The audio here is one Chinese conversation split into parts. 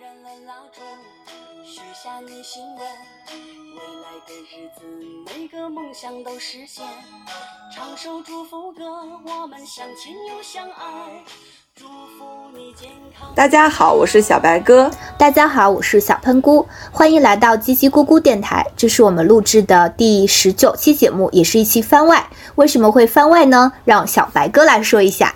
燃了蜡烛，许下你心愿，未来的日子每个梦想都实现。唱首祝福歌，我们相亲又相爱。祝福你健康。大家好，我是小白哥。大家好，我是小喷菇，欢迎来到叽叽咕咕电台。这是我们录制的第十九期节目，也是一期番外。为什么会番外呢？让小白哥来说一下。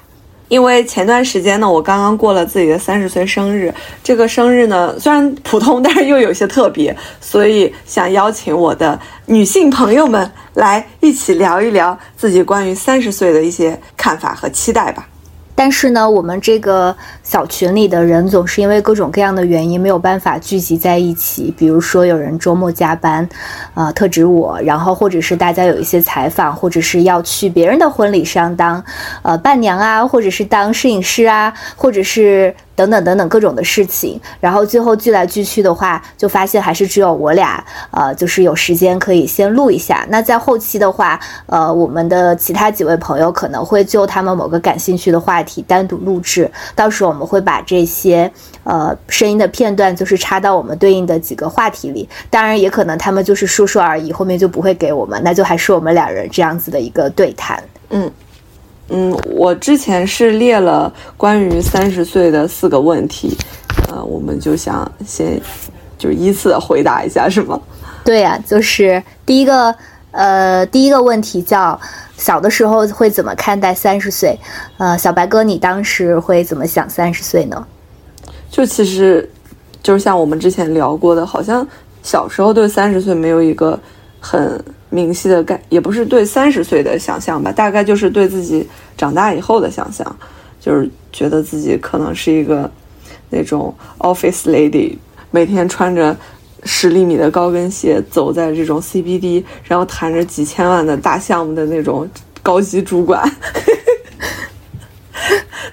因为前段时间呢，我刚刚过了自己的三十岁生日。这个生日呢，虽然普通，但是又有些特别，所以想邀请我的女性朋友们来一起聊一聊自己关于三十岁的一些看法和期待吧。但是呢，我们这个小群里的人总是因为各种各样的原因没有办法聚集在一起。比如说有人周末加班，呃，特指我；然后或者是大家有一些采访，或者是要去别人的婚礼上当呃伴娘啊，或者是当摄影师啊，或者是。等等等等各种的事情，然后最后聚来聚去的话，就发现还是只有我俩，呃，就是有时间可以先录一下。那在后期的话，呃，我们的其他几位朋友可能会就他们某个感兴趣的话题单独录制，到时候我们会把这些呃声音的片段就是插到我们对应的几个话题里。当然，也可能他们就是说说而已，后面就不会给我们，那就还是我们两人这样子的一个对谈。嗯。嗯，我之前是列了关于三十岁的四个问题，呃，我们就想先就依次回答一下，是吗？对呀，就是第一个，呃，第一个问题叫小的时候会怎么看待三十岁？呃，小白哥，你当时会怎么想三十岁呢？就其实，就是像我们之前聊过的，好像小时候对三十岁没有一个很。明晰的概也不是对三十岁的想象吧，大概就是对自己长大以后的想象，就是觉得自己可能是一个那种 office lady，每天穿着十厘米的高跟鞋走在这种 CBD，然后谈着几千万的大项目的那种高级主管。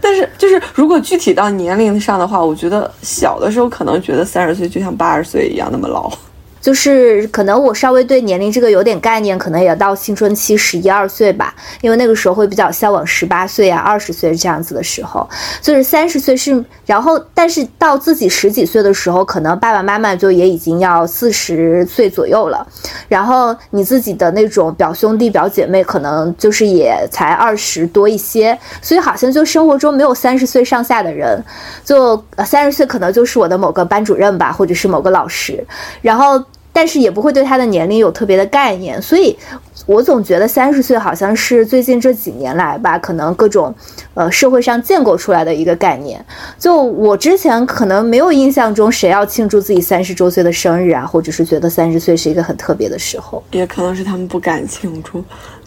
但是就是如果具体到年龄上的话，我觉得小的时候可能觉得三十岁就像八十岁一样那么老。就是可能我稍微对年龄这个有点概念，可能也到青春期十一二岁吧，因为那个时候会比较向往十八岁啊、二十岁这样子的时候。就是三十岁是，然后但是到自己十几岁的时候，可能爸爸妈妈就也已经要四十岁左右了，然后你自己的那种表兄弟表姐妹可能就是也才二十多一些，所以好像就生活中没有三十岁上下的人，就三十岁可能就是我的某个班主任吧，或者是某个老师，然后。但是也不会对他的年龄有特别的概念，所以我总觉得三十岁好像是最近这几年来吧，可能各种，呃，社会上建构出来的一个概念。就我之前可能没有印象中谁要庆祝自己三十周岁的生日啊，或者是觉得三十岁是一个很特别的时候，也可能是他们不敢庆祝。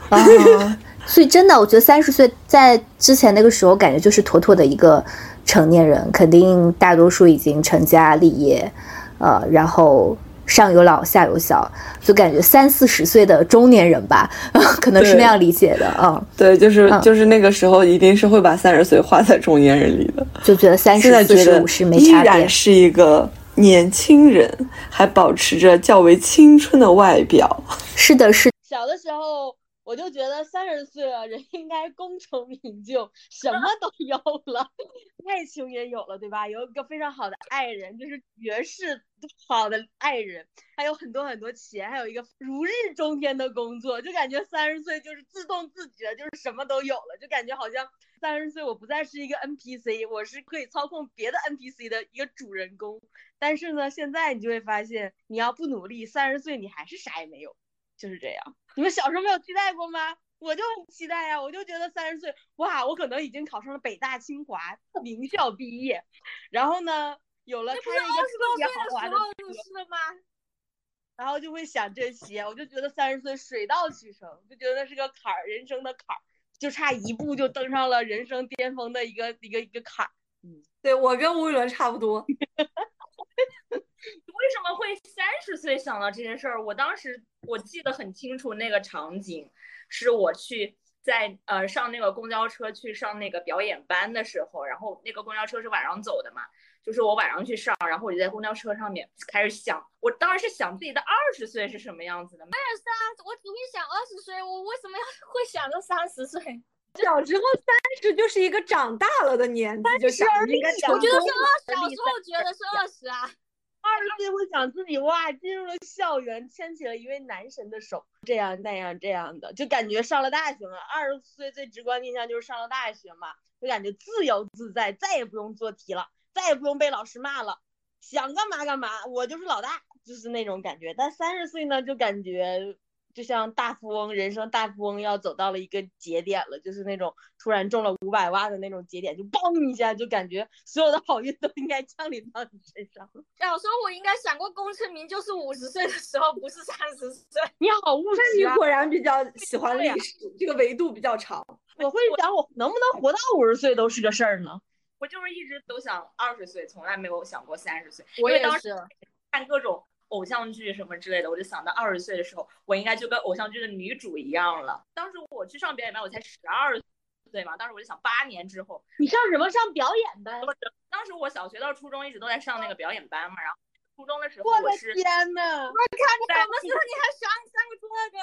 啊，所以真的，我觉得三十岁在之前那个时候，感觉就是妥妥的一个成年人，肯定大多数已经成家立业，呃，然后。上有老下有小，就感觉三四十岁的中年人吧，可能是那样理解的嗯，对，就是就是那个时候一定是会把三十岁划在中年人里的，就觉得三十四十五十没差别，依然是一个年轻人，还保持着较为青春的外表。是的，是小的时候。我就觉得三十岁了，人应该功成名就，什么都有了，爱情也有了，对吧？有一个非常好的爱人，就是绝世好的爱人，还有很多很多钱，还有一个如日中天的工作，就感觉三十岁就是自动自觉，就是什么都有了，就感觉好像三十岁我不再是一个 NPC，我是可以操控别的 NPC 的一个主人公。但是呢，现在你就会发现，你要不努力，三十岁你还是啥也没有。就是这样，你们小时候没有期待过吗？我就很期待呀，我就觉得三十岁，哇，我可能已经考上了北大清华名校毕业，然后呢，有了开了一个特别豪华的车吗？然后就会想这些，我就觉得三十岁水到渠成，就觉得那是个坎儿，人生的坎儿，就差一步就登上了人生巅峰的一个一个一个坎儿。嗯，对我跟吴宇伦差不多。为什么会三十岁想到这件事儿？我当时我记得很清楚，那个场景是我去在呃上那个公交车去上那个表演班的时候，然后那个公交车是晚上走的嘛，就是我晚上去上，然后我就在公交车上面开始想，我当时想自己的二十岁是什么样子的。二十啊，我只会想二十岁，我为什么要会想到三十岁？小时候三十就是一个长大了的年纪，应该我觉得是二十，小时候觉得是二十啊。二十岁会想自己哇，进入了校园，牵起了一位男神的手，这样那样这样的，就感觉上了大学了。二十岁最直观印象就是上了大学嘛，就感觉自由自在，再也不用做题了，再也不用被老师骂了，想干嘛干嘛，我就是老大，就是那种感觉。但三十岁呢，就感觉就像大富翁，人生大富翁要走到了一个节点了，就是那种突然中了五百万的那种节点，就嘣一下，就感觉所有的好运都应该降临到你身上。小时候我应该想过，功成名就是五十岁的时候，不是三十岁。你好务那你实啊！果然比较喜欢历史，这个维度比较长。我会想，我能不能活到五十岁都是个事儿呢？我就是一直都想二十岁，从来没有想过三十岁。我也当时是，看各种偶像剧什么之类的，我就想到二十岁的时候，我应该就跟偶像剧的女主一样了。当时我去上表演班，我才十二岁嘛，当时我就想八年之后，你上什么上表演班？当时我小学到初中一直都在上那个表演班嘛，然后初中的时候我的我是天呐！什么时候你还想三个这个？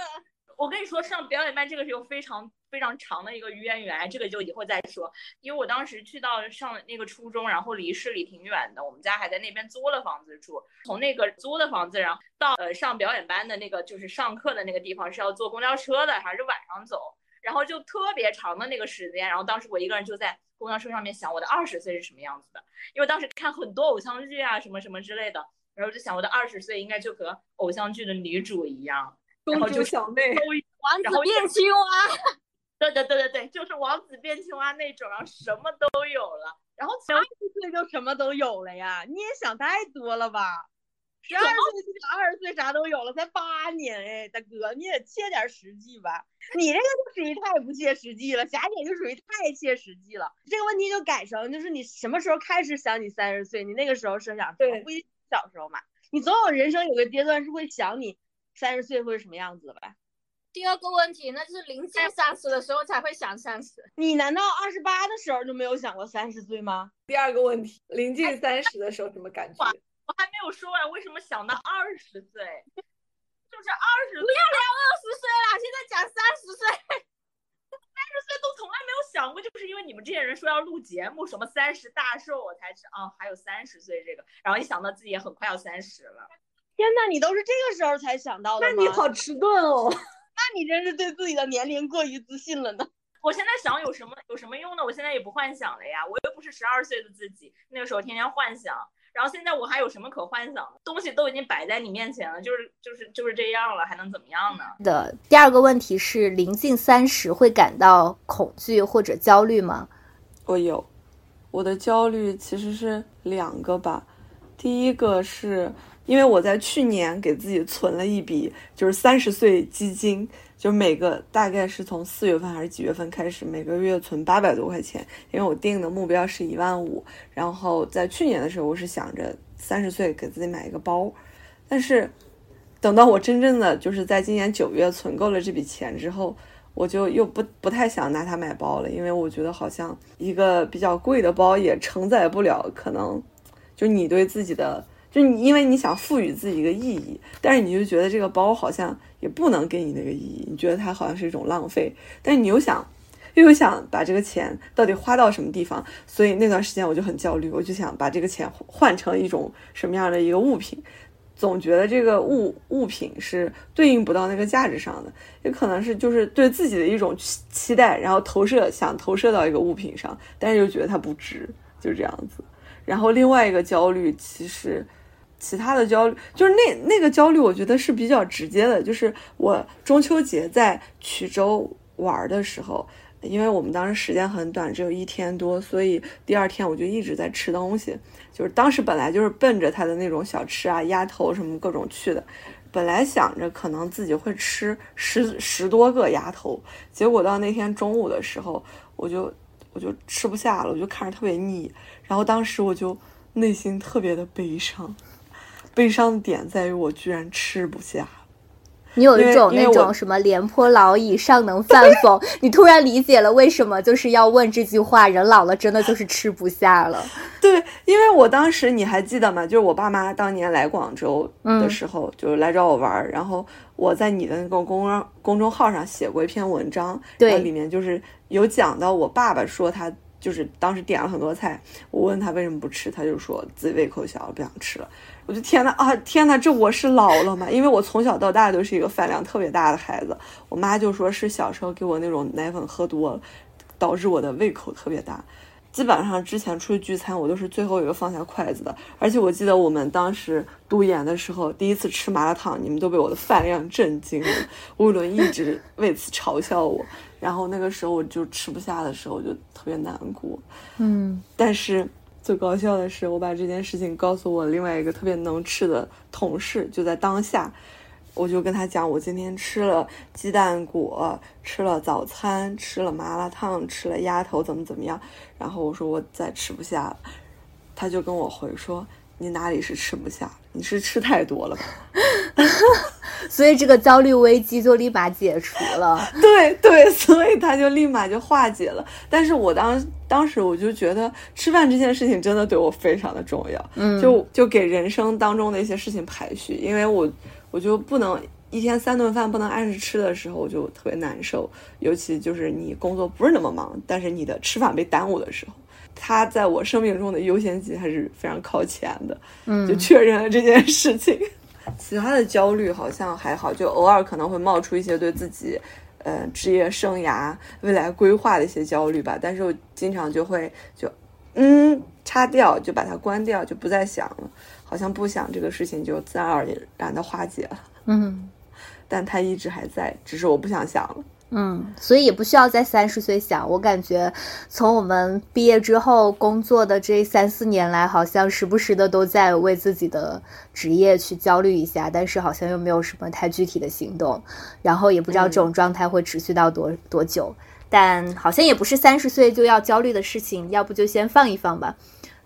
我跟你说，上表演班这个是有非常非常长的一个渊源，这个就以后再说。因为我当时去到上那个初中，然后离市里挺远的，我们家还在那边租了房子住。从那个租的房子，然后到呃上表演班的那个就是上课的那个地方是要坐公交车的，还是晚上走？然后就特别长的那个时间，然后当时我一个人就在公交车上面想我的二十岁是什么样子的，因为当时看很多偶像剧啊什么什么之类的，然后就想我的二十岁应该就和偶像剧的女主一样，然后就小妹，王子变青蛙，对对对对对，就是王子变青蛙那种，然后什么都有了，然后二十岁就什么都有了呀？你也想太多了吧？十二岁就想二十岁啥都有了，才八年哎，大哥，你也切点实际吧。你这个就属于太不切实际了，霞姐就属于太切实际了。这个问题就改成，就是你什么时候开始想你三十岁？你那个时候设想什么？对不一小时候嘛。你总有人生有个阶段是会想你三十岁会是什么样子的吧？第二个问题，那就是临近三十的时候才会想三十。你难道二十八的时候就没有想过三十岁吗？第二个问题，临近三十的时候什么感觉？我还没有说完，为什么想到二十岁？就是二十，不要聊二十岁了，现在讲三十岁。三十岁都从来没有想过，就是因为你们这些人说要录节目，什么三十大寿，我才知啊，还有三十岁这个，然后一想到自己也很快要三十了。天呐，你都是这个时候才想到的吗？那你好迟钝哦。那你真是对自己的年龄过于自信了呢。我现在想有什么有什么用呢？我现在也不幻想了呀，我又不是十二岁的自己，那个时候天天幻想。然后现在我还有什么可幻想的？东西都已经摆在你面前了，就是就是就是这样了，还能怎么样呢？的第二个问题是，临近三十会感到恐惧或者焦虑吗？我有，我的焦虑其实是两个吧。第一个是因为我在去年给自己存了一笔，就是三十岁基金，就每个大概是从四月份还是几月份开始，每个月存八百多块钱，因为我定的目标是一万五。然后在去年的时候，我是想着三十岁给自己买一个包，但是等到我真正的就是在今年九月存够了这笔钱之后，我就又不不太想拿它买包了，因为我觉得好像一个比较贵的包也承载不了可能就你对自己的。就你，因为你想赋予自己一个意义，但是你就觉得这个包好像也不能给你那个意义，你觉得它好像是一种浪费，但是你又想，又想把这个钱到底花到什么地方，所以那段时间我就很焦虑，我就想把这个钱换成一种什么样的一个物品，总觉得这个物物品是对应不到那个价值上的，也可能是就是对自己的一种期期待，然后投射想投射到一个物品上，但是又觉得它不值，就这样子。然后另外一个焦虑其实。其他的焦虑就是那那个焦虑，我觉得是比较直接的。就是我中秋节在衢州玩的时候，因为我们当时时间很短，只有一天多，所以第二天我就一直在吃东西。就是当时本来就是奔着他的那种小吃啊、鸭头什么各种去的，本来想着可能自己会吃十十多个鸭头，结果到那天中午的时候，我就我就吃不下了，我就看着特别腻，然后当时我就内心特别的悲伤。悲伤的点在于我居然吃不下，你有一种那种什么廉颇老矣，尚能饭否？你突然理解了为什么就是要问这句话，人老了真的就是吃不下了。对，因为我当时你还记得吗？就是我爸妈当年来广州嗯的时候，就是来找我玩儿，然后我在你的那个公众公众号上写过一篇文章，对里面就是有讲到我爸爸说他就是当时点了很多菜，我问他为什么不吃，他就说自己胃口小了，不想吃了。我就天呐啊天呐，这我是老了吗？因为我从小到大都是一个饭量特别大的孩子，我妈就说是小时候给我那种奶粉喝多了，导致我的胃口特别大。基本上之前出去聚餐，我都是最后一个放下筷子的。而且我记得我们当时读研的时候，第一次吃麻辣烫，你们都被我的饭量震惊了。吴伦一直为此嘲笑我，然后那个时候我就吃不下的时候，我就特别难过。嗯但是最搞笑的是，我把这件事情告诉我另外一个特别能吃的同事，就在当下，我就跟他讲，我今天吃了鸡蛋果，吃了早餐，吃了麻辣烫，吃了鸭头，怎么怎么样。然后我说我再吃不下了，他就跟我回说，你哪里是吃不下，你是吃太多了吧。所以这个焦虑危机就立马解除了。对对，所以他就立马就化解了。但是我当当时我就觉得吃饭这件事情真的对我非常的重要，嗯就就给人生当中的一些事情排序，因为我我就不能一天三顿饭不能按时吃的时候，我就特别难受。尤其就是你工作不是那么忙，但是你的吃饭被耽误的时候。他在我生命中的优先级还是非常靠前的，嗯就确认了这件事情。其他的焦虑好像还好，就偶尔可能会冒出一些对自己，呃，职业生涯未来规划的一些焦虑吧。但是我经常就会就，嗯，擦掉，就把它关掉，就不再想了。好像不想这个事情就自然而然的化解了，嗯但它一直还在，只是我不想想了。嗯，所以也不需要在三十岁想。我感觉从我们毕业之后工作的这三四年来，好像时不时的都在为自己的职业去焦虑一下，但是好像又没有什么太具体的行动，然后也不知道这种状态会持续到多、多久。但好像也不是三十岁就要焦虑的事情，要不就先放一放吧。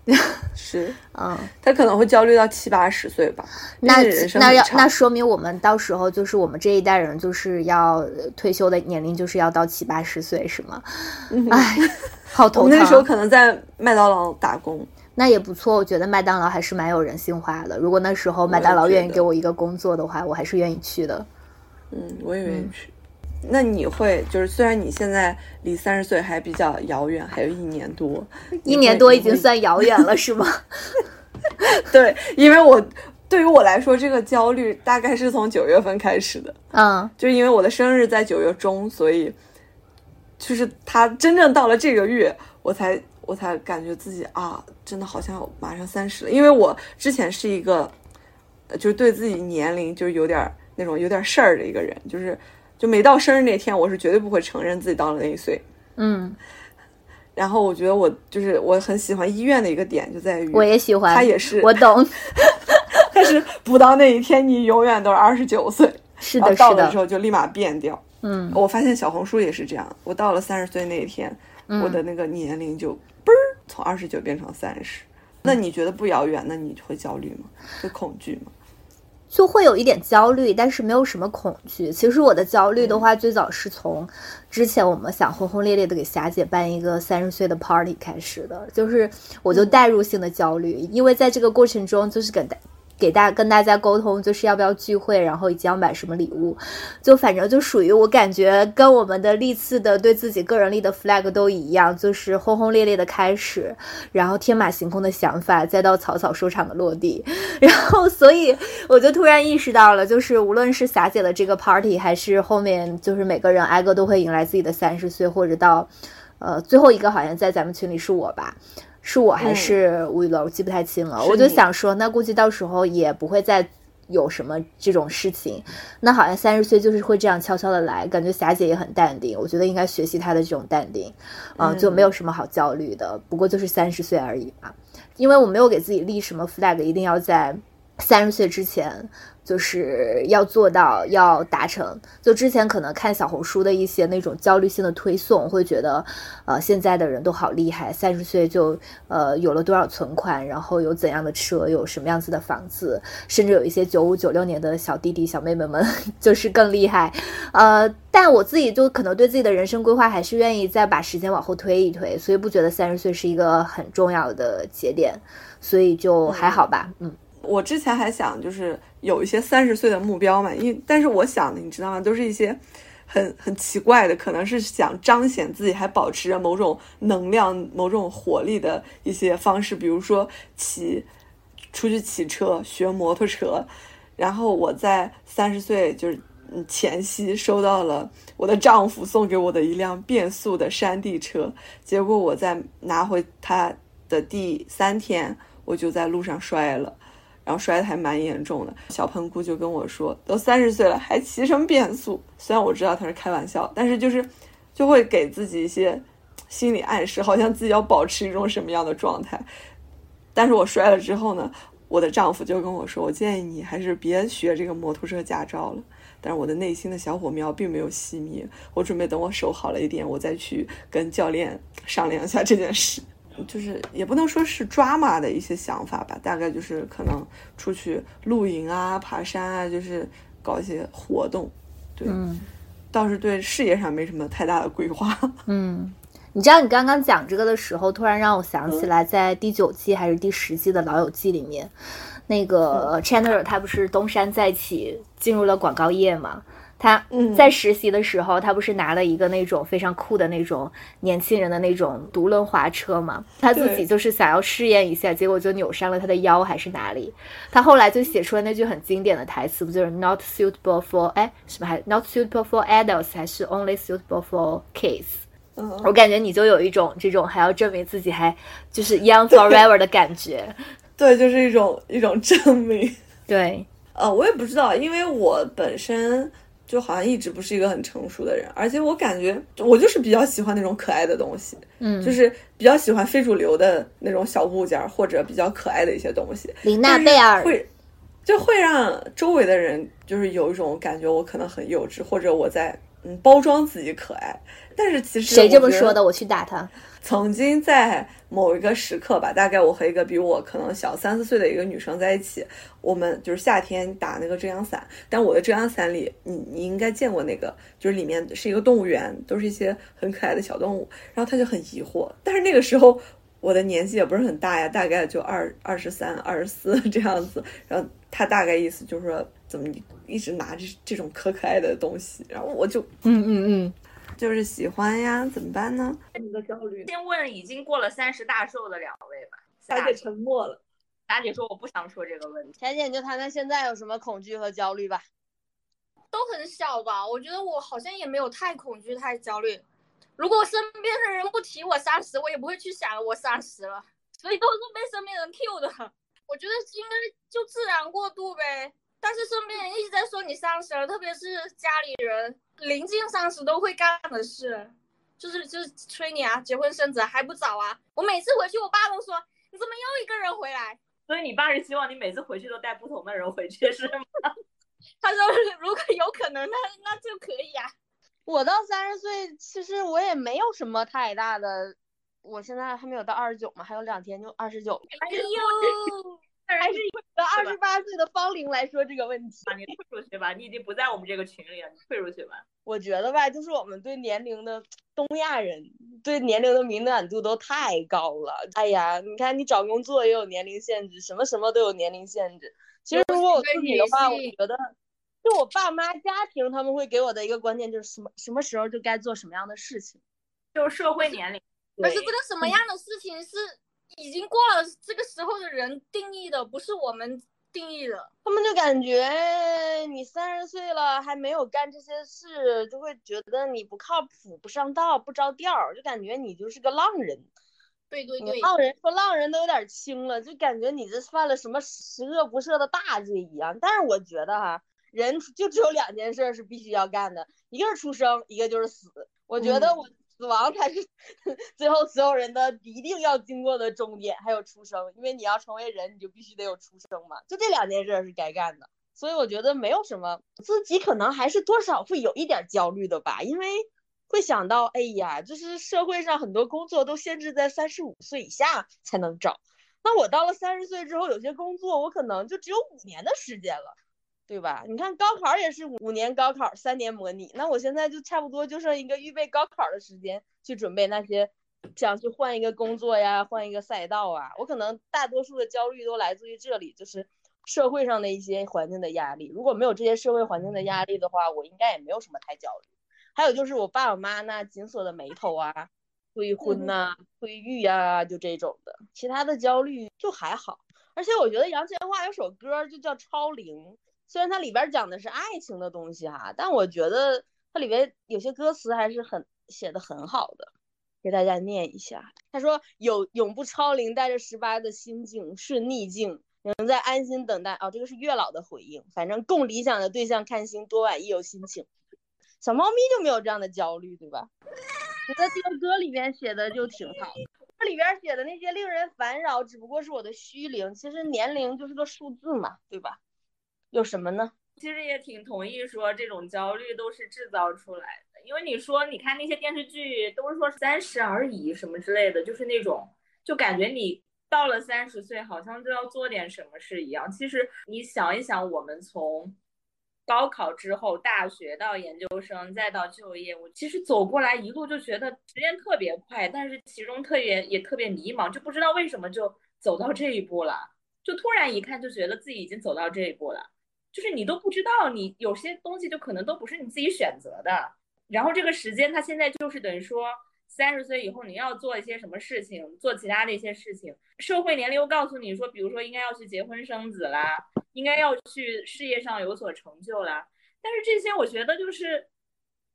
是嗯，他可能会焦虑到七八十岁吧。那那要那说明我们到时候就是我们这一代人就是要呃退休的年龄就是要到七八十岁是吗？哎，好我头疼。们那时候可能在麦当劳打工，那也不错，我觉得麦当劳还是蛮有人性化的。如果那时候麦当劳愿意给我一个工作的话，我还是愿意去的。嗯，我也愿意去。那你会就是虽然你现在离三十岁还比较遥远，还有一年多，一年多已经算遥远了，是吗？对，因为我对于我来说，这个焦虑大概是从九月份开始的，嗯。就因为我的生日在九月中，所以就是他真正到了这个月，我才我才感觉自己啊，真的好像马上三十了，因为我之前是一个，呃就是对自己年龄就有点那种有点事儿的一个人，就是就没到生日那天，我是绝对不会承认自己到了那一岁。嗯，然后我觉得我就是我很喜欢医院的一个点就在于，我也喜欢，他也是我懂。但是不到那一天，你永远都是二十九岁，是的，到是的，的时候就立马变掉。嗯我发现小红书也是这样，我到了三十岁那一天，嗯我的那个年龄就嘣儿从二十九变成三十。那你觉得不遥远？那你会焦虑吗？会恐惧吗？就会有一点焦虑，但是没有什么恐惧。其实我的焦虑的话，最早是从之前我们想轰轰烈烈的给霞姐办一个三十岁的 party 开始的，就是我就代入性的焦虑，因为在这个过程中，就是给大给大跟大家沟通，就是要不要聚会，然后以及要买什么礼物，就反正就属于我感觉跟我们的历次的对自己个人立的 flag 都一样，就是轰轰烈烈的开始，然后天马行空的想法，再到草草收场的落地，然后所以我就突然意识到了，就是无论是霞姐的这个 party，还是后面就是每个人挨个都会迎来自己的三十岁，或者到呃最后一个好像在咱们群里是我吧。是我还是吴雨乐，我记不太清了。我就想说，那估计到时候也不会再有什么这种事情。那好像三十岁就是会这样悄悄的来，感觉霞姐也很淡定。我觉得应该学习她的这种淡定，啊、就没有什么好焦虑的。不过就是三十岁而已嘛，因为我没有给自己立什么 flag，一定要在三十岁之前。就是要做到，要达成。就之前可能看小红书的一些那种焦虑性的推送，会觉得，呃，现在的人都好厉害，三十岁就呃有了多少存款，然后有怎样的车，有什么样子的房子，甚至有一些九五九六年的小弟弟小妹妹们 就是更厉害。呃，但我自己就可能对自己的人生规划还是愿意再把时间往后推一推，所以不觉得三十岁是一个很重要的节点，所以就还好吧，嗯。我之前还想就是有一些三十岁的目标嘛，因但是我想的你知道吗？都是一些很很奇怪的，可能是想彰显自己还保持着某种能量、某种活力的一些方式，比如说骑出去骑车、学摩托车。然后我在三十岁就是前夕收到了我的丈夫送给我的一辆变速的山地车，结果我在拿回它的第三天，我就在路上摔了。然后摔的还蛮严重的，小喷菇就跟我说，都三十岁了还骑什么变速？虽然我知道他是开玩笑，但是就是就会给自己一些心理暗示，好像自己要保持一种什么样的状态。但是我摔了之后呢，我的丈夫就跟我说，我建议你还是别学这个摩托车驾照了。但是我的内心的小火苗并没有熄灭，我准备等我手好了一点，我再去跟教练商量一下这件事。就是也不能说是抓马的一些想法吧，大概就是可能出去露营啊、爬山啊，就是搞一些活动。对，倒是对事业上没什么太大的规划。嗯，你知道你刚刚讲这个的时候，突然让我想起来，在第九季还是第十季的《老友记》里面，那个 Chandler 他不是东山再起进入了广告业嘛？他在实习的时候，他不是拿了一个那种非常酷的那种年轻人的那种独轮滑车嘛？他自己就是想要试验一下，结果就扭伤了他的腰还是哪里？他后来就写出了那句很经典的台词，不就是 “not suitable for” 哎什么还 “not suitable for adults” 还是 “only suitable for kids”？我感觉你就有一种这种还要证明自己还就是 young forever 的感觉。对，就是一种一种证明。对，呃，我也不知道，因为我本身。就好像一直不是一个很成熟的人，而且我感觉我就是比较喜欢那种可爱的东西，嗯，就是比较喜欢非主流的那种小物件或者比较可爱的一些东西。林娜贝尔。会就会让周围的人就是有一种感觉，我可能很幼稚，或者我在嗯包装自己可爱。但是其实谁这么说的？我去打他。曾经在某一个时刻吧，大概我和一个比我可能小三四岁的一个女生在一起，我们就是夏天打那个遮阳伞，但我的遮阳伞里，你你应该见过那个，就是里面是一个动物园，都是一些很可爱的小动物。然后他就很疑惑，但是那个时候我的年纪也不是很大呀，大概就二二十三、二十四这样子。然后他大概意思就是说，怎么一直拿着这种可可爱的东西？然后我就嗯嗯嗯。就是喜欢呀，怎么办呢？你的焦虑。先问已经过了三十大寿的两位吧。霞姐沉默了。霞姐说我不想说这个问题。田姐，你就谈谈现在有什么恐惧和焦虑吧。都很小吧，我觉得我好像也没有太恐惧、太焦虑。如果身边的人不提我三十，我也不会去想我三十了。所以都是被身边人 Q 的。我觉得应该就自然过渡呗。但是身边人一直在说你三十了，特别是家里人。临近三十都会干的事，就是就是催你啊，结婚生子还不早啊！我每次回去，我爸都说你怎么又一个人回来？所以你爸是希望你每次回去都带不同的人回去是吗？他说如果有可能，那那就可以啊。我到三十岁，其实我也没有什么太大的，我现在还没有到二十九嘛，还有两天就二十九。哎呦。还是以二十八岁的芳龄来说这个问题，你退出去吧，你已经不在我们这个群里了，你退出去吧。我觉得吧，就是我们对年龄的东亚人对年龄的敏感度都太高了。哎呀，你看你找工作也有年龄限制，什么什么都有年龄限制。其实如果我自己的话，我觉得就我爸妈家庭他们会给我的一个观念就是什么什么时候就该做什么样的事情，就是社会年龄。可是这个什么样的事情是？已经过了这个时候的人定义的，不是我们定义的。他们就感觉你三十岁了还没有干这些事，就会觉得你不靠谱、不上道、不着调，就感觉你就是个浪人。对对对，浪人说浪人都有点轻了，就感觉你这犯了什么十恶不赦的大罪一样。但是我觉得哈，人就只有两件事是必须要干的，一个是出生，一个就是死。我觉得我。死亡才是最后所有人的一定要经过的终点，还有出生，因为你要成为人，你就必须得有出生嘛，就这两件事是该干的。所以我觉得没有什么，自己可能还是多少会有一点焦虑的吧，因为会想到，哎呀，就是社会上很多工作都限制在三十五岁以下才能找，那我到了三十岁之后，有些工作我可能就只有五年的时间了。对吧？你看高考也是五年高考，三年模拟，那我现在就差不多就剩一个预备高考的时间去准备那些，想去换一个工作呀，换一个赛道啊。我可能大多数的焦虑都来自于这里，就是社会上的一些环境的压力。如果没有这些社会环境的压力的话，我应该也没有什么太焦虑。还有就是我爸我妈那紧锁的眉头啊，催婚呐、催育呀，就这种的，其他的焦虑就还好。而且我觉得杨千嬅有首歌就叫《超龄》。虽然它里边讲的是爱情的东西哈，但我觉得它里边有些歌词还是很写的很好的，给大家念一下。他说：“有永不超龄，带着十八的心境顺逆境，仍在安心等待。”哦，这个是月老的回应。反正共理想的对象看星，多晚亦有心情。小猫咪就没有这样的焦虑，对吧？觉得这个歌里面写的就挺好。它里边写的那些令人烦扰，只不过是我的虚龄。其实年龄就是个数字嘛，对吧？有什么呢？其实也挺同意说这种焦虑都是制造出来的，因为你说你看那些电视剧都是说三十而已什么之类的，就是那种就感觉你到了三十岁好像就要做点什么事一样。其实你想一想，我们从高考之后，大学到研究生再到就业，我其实走过来一路就觉得时间特别快，但是其中特别也特别迷茫，就不知道为什么就走到这一步了，就突然一看就觉得自己已经走到这一步了。就是你都不知道，你有些东西就可能都不是你自己选择的。然后这个时间，它现在就是等于说，三十岁以后你要做一些什么事情，做其他的一些事情。社会年龄又告诉你说，比如说应该要去结婚生子啦，应该要去事业上有所成就啦。但是这些我觉得就是，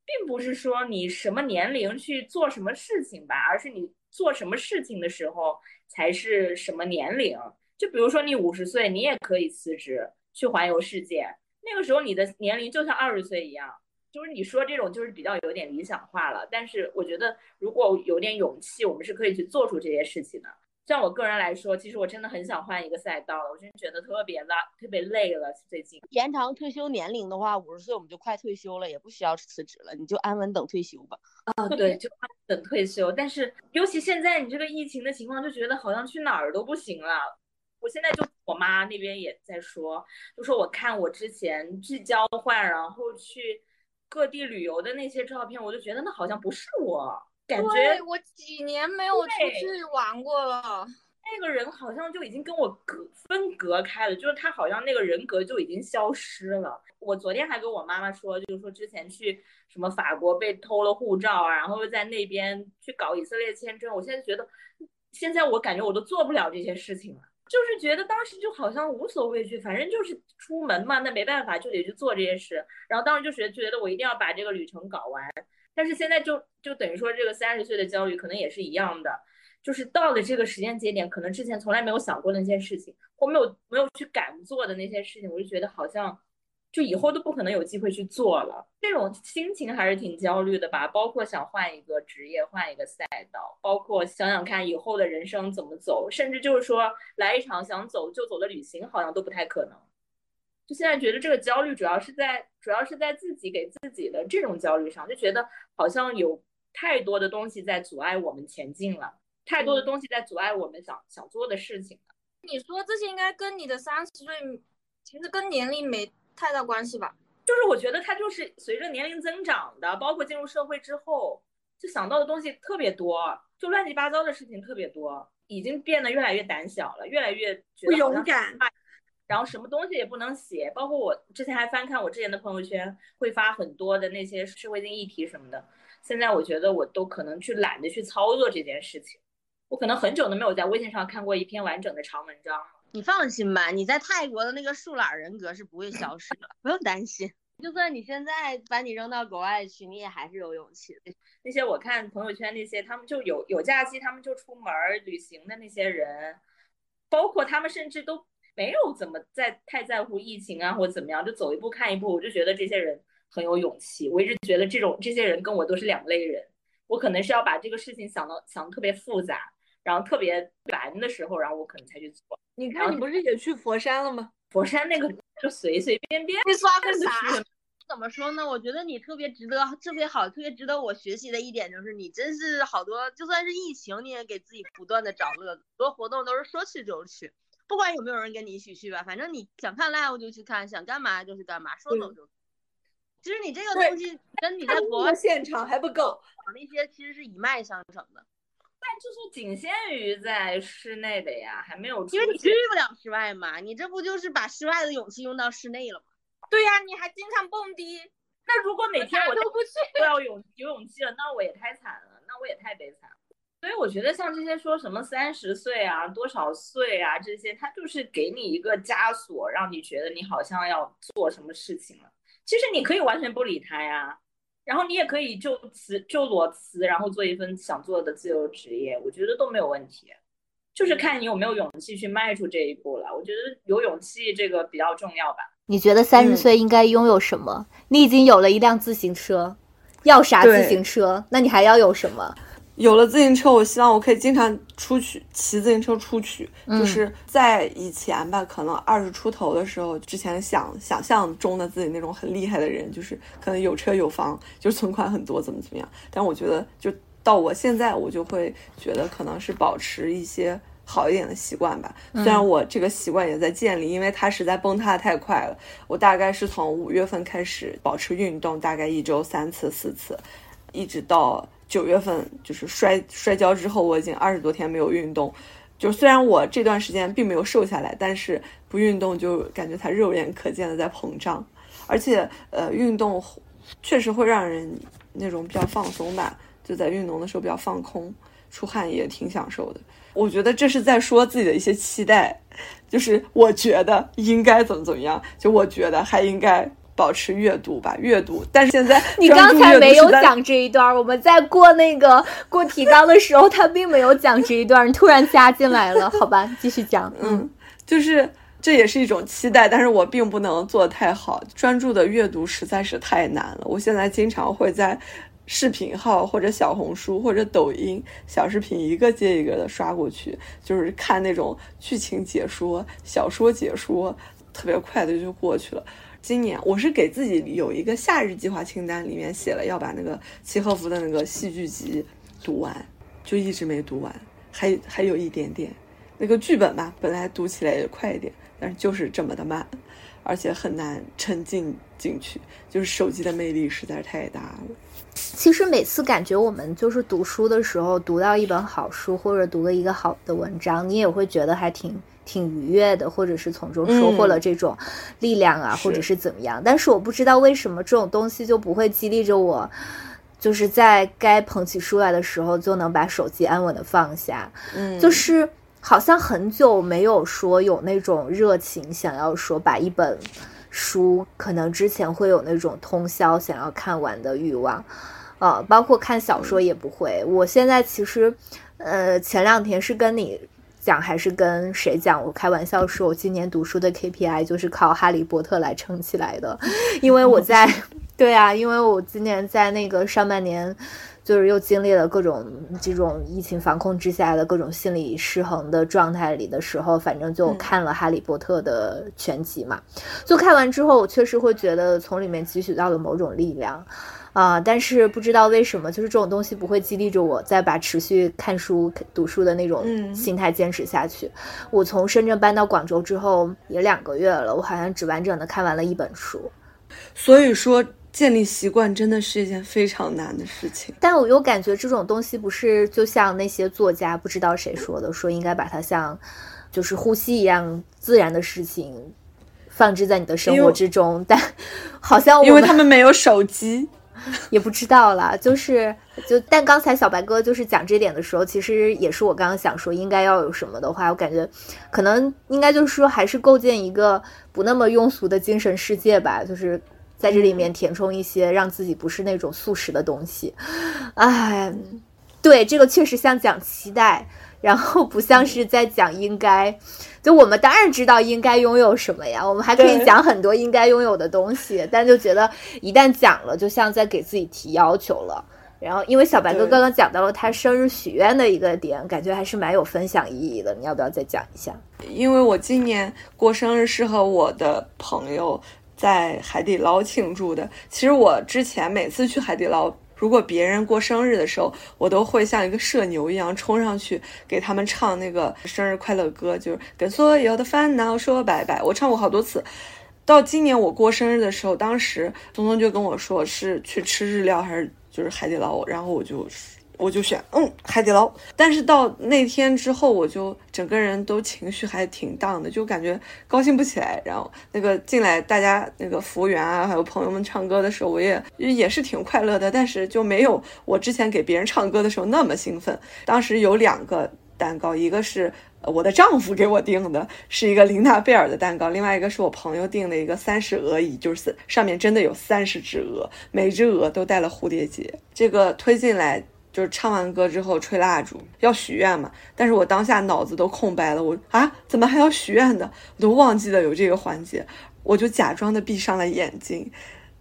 并不是说你什么年龄去做什么事情吧，而是你做什么事情的时候才是什么年龄。就比如说你五十岁，你也可以辞职。去环游世界，那个时候你的年龄就像二十岁一样，就是你说这种就是比较有点理想化了。但是我觉得如果有点勇气，我们是可以去做出这些事情的。像我个人来说，其实我真的很想换一个赛道了，我真觉得特别拉，特别累了。最近延长退休年龄的话，五十岁我们就快退休了，也不需要辞职了，你就安稳等退休吧。啊，对，就安稳等退休。但是尤其现在你这个疫情的情况，就觉得好像去哪儿都不行了。我现在就我妈那边也在说，就说我看我之前去交换，然后去各地旅游的那些照片，我就觉得那好像不是我，感觉我几年没有出去玩过了。那个人好像就已经跟我隔分隔开了，就是他好像那个人格就已经消失了。我昨天还跟我妈妈说，就是说之前去什么法国被偷了护照啊，然后又在那边去搞以色列签证，我现在觉得，现在我感觉我都做不了这些事情了。就是觉得当时就好像无所畏惧，反正就是出门嘛，那没办法就得去做这些事。然后当时就是觉得我一定要把这个旅程搞完。但是现在就就等于说这个三十岁的焦虑可能也是一样的，就是到了这个时间节点，可能之前从来没有想过那些事情，或没有没有去敢做的那些事情，我就觉得好像。就以后都不可能有机会去做了，这种心情还是挺焦虑的吧。包括想换一个职业，换一个赛道，包括想想看以后的人生怎么走，甚至就是说来一场想走就走的旅行，好像都不太可能。就现在觉得这个焦虑主要是在，主要是在自己给自己的这种焦虑上，就觉得好像有太多的东西在阻碍我们前进了，太多的东西在阻碍我们想想做的事情了。你说这些应该跟你的三十岁，其实跟年龄没。太大关系吧，就是我觉得他就是随着年龄增长的，包括进入社会之后，就想到的东西特别多，就乱七八糟的事情特别多，已经变得越来越胆小了，越来越觉得不勇敢，然后什么东西也不能写，包括我之前还翻看我之前的朋友圈，会发很多的那些社会性议题什么的，现在我觉得我都可能去懒得去操作这件事情，我可能很久都没有在微信上看过一篇完整的长文章了。你放心吧，你在泰国的那个树懒人格是不会消失的，不用担心。就算你现在把你扔到国外去，你也还是有勇气的。那些我看朋友圈那些，他们就有有假期，他们就出门旅行的那些人，包括他们甚至都没有怎么在太在乎疫情啊或者怎么样，就走一步看一步。我就觉得这些人很有勇气。我一直觉得这种这些人跟我都是两类人。我可能是要把这个事情想到想的特别复杂，然后特别难的时候，然后我可能才去做。你看，你不是也去佛山了吗？佛山那个就随随便便，你刷个啥？怎么说呢？我觉得你特别值得，特别好，特别值得我学习的一点就是，你真是好多，就算是疫情，你也给自己不断的找乐子。很多活动都是说去就去，不管有没有人跟你一起去吧，反正你想看 live 就去看，想干嘛就去干嘛，说走就走。其实你这个东西跟你在国外现场还不够，那些其实是一脉相承的。但就是仅限于在室内的呀，还没有。因为你去不了室外嘛，你这不就是把室外的勇气用到室内了吗？对呀，你还经常蹦迪，那如果哪天我都不去，都要勇有勇气了，那我也太惨了，那我也太悲惨了。所以我觉得像这些说什么三十岁啊、多少岁啊这些，他就是给你一个枷锁，让你觉得你好像要做什么事情了。其实你可以完全不理他呀，然后你也可以就辞就裸辞，然后做一份想做的自由职业，我觉得都没有问题。就是看你有没有勇气去迈出这一步了。我觉得有勇气这个比较重要吧。你觉得三十岁应该拥有什么？你已经有了一辆自行车，要啥自行车？那你还要有什么？有了自行车，我希望我可以经常出去骑自行车出去。就是在以前吧，可能二十出头的时候，之前想想象中的自己那种很厉害的人，就是可能有车有房，就存款很多，怎么怎么样。但我觉得，就到我现在，我就会觉得可能是保持一些。好一点的习惯吧，虽然我这个习惯也在建立，因为它实在崩塌太快了。我大概是从五月份开始保持运动，大概一周三次四次，一直到九月份就是摔摔跤之后，我已经二十多天没有运动。就虽然我这段时间并没有瘦下来，但是不运动就感觉它肉眼可见的在膨胀，而且呃运动确实会让人那种比较放松吧，就在运动的时候比较放空，出汗也挺享受的。我觉得这是在说自己的一些期待，就是我觉得应该怎么怎么样，就我觉得还应该保持阅读吧，阅读。但是现在 你刚才没有讲这一段，我们在过那个过提纲的时候，他并没有讲这一段，突然加进来了，好吧，继续讲。嗯，就是这也是一种期待，但是我并不能做太好，专注的阅读实在是太难了。我现在经常会在。视频号或者小红书或者抖音小视频一个接一个的刷过去，就是看那种剧情解说、小说解说，特别快的就过去了。今年我是给自己有一个夏日计划清单，里面写了要把那个契诃夫的那个戏剧集读完，就一直没读完，还还有一点点。那个剧本吧，本来读起来也快一点，但是就是这么的慢，而且很难沉浸进去，就是手机的魅力实在是太大了。其实每次感觉我们就是读书的时候，读到一本好书或者读了一个好的文章，你也会觉得还挺挺愉悦的，或者是从中收获了这种力量啊，或者是怎么样。但是我不知道为什么这种东西就不会激励着我，就是在该捧起书来的时候就能把手机安稳的放下。嗯，就是好像很久没有说有那种热情，想要说把一本。书可能之前会有那种通宵想要看完的欲望，呃，包括看小说也不会。我现在其实，呃，前两天是跟你讲还是跟谁讲？我开玩笑说，我今年读书的 KPI 就是靠《哈利波特》来撑起来的，因为我在，对啊，因为我今年在那个上半年。就是又经历了各种这种疫情防控之下的各种心理失衡的状态里的时候，反正就看了《哈利波特》的全集嘛。就看完之后，我确实会觉得从里面汲取到了某种力量啊，但是不知道为什么，就是这种东西不会激励着我再把持续看书、读书的那种心态坚持下去。我从深圳搬到广州之后也两个月了，我好像只完整的看完了一本书。所以说。建立习惯真的是一件非常难的事情，但我又感觉这种东西不是就像那些作家不知道谁说的，说应该把它像就是呼吸一样自然的事情放置在你的生活之中，但 好像因为他们没有手机，也不知道啦。就是就但刚才小白哥就是讲这点的时候，其实也是我刚刚想说应该要有什么的话，我感觉可能应该就是说还是构建一个不那么庸俗的精神世界吧，就是。在这里面填充一些让自己不是那种素食的东西，哎，对，这个确实像讲期待，然后不像是在讲应该。就我们当然知道应该拥有什么呀，我们还可以讲很多应该拥有的东西，但就觉得一旦讲了，就像在给自己提要求了。然后，因为小白哥刚刚讲到了他生日许愿的一个点，感觉还是蛮有分享意义的。你要不要再讲一下？因为我今年过生日是和我的朋友在海底捞庆祝的。其实我之前每次去海底捞，如果别人过生日的时候，我都会像一个社牛一样冲上去给他们唱那个生日快乐歌，就是跟所有的烦恼说拜拜。我唱过好多次。到今年我过生日的时候，当时东东就跟我说是去吃日料还是就是海底捞，然后我就我就选嗯海底捞。但是到那天之后，我就整个人都情绪还挺荡的，就感觉高兴不起来。然后那个进来大家那个服务员啊，还有朋友们唱歌的时候，我也也是挺快乐的，但是就没有我之前给别人唱歌的时候那么兴奋。当时有两个蛋糕，一个是。我的丈夫给我订的是一个琳娜贝尔的蛋糕，另外一个是我朋友订的一个三十鹅椅，就是上面真的有三十只鹅，每只鹅都带了蝴蝶结。这个推进来就是唱完歌之后吹蜡烛要许愿嘛，但是我当下脑子都空白了，我啊怎么还要许愿的？我都忘记了有这个环节，我就假装的闭上了眼睛，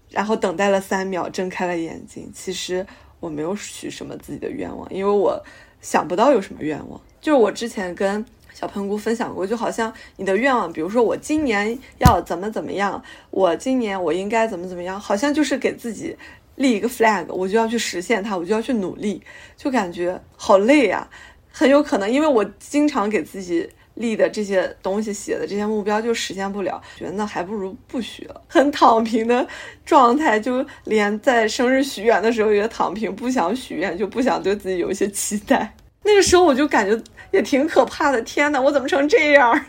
然后等待了三秒，睁开了眼睛。其实我没有许什么自己的愿望，因为我想不到有什么愿望。就是我之前跟小喷菇分享过，就好像你的愿望，比如说我今年要怎么怎么样，我今年我应该怎么怎么样，好像就是给自己立一个 flag，我就要去实现它，我就要去努力，就感觉好累呀、很有可能因为我经常给自己。立的这些东西写的这些目标就实现不了，觉得那还不如不许了，很躺平的状态，就连在生日许愿的时候也躺平，不想许愿，就不想对自己有一些期待。那个时候我就感觉也挺可怕的，天哪，我怎么成这样？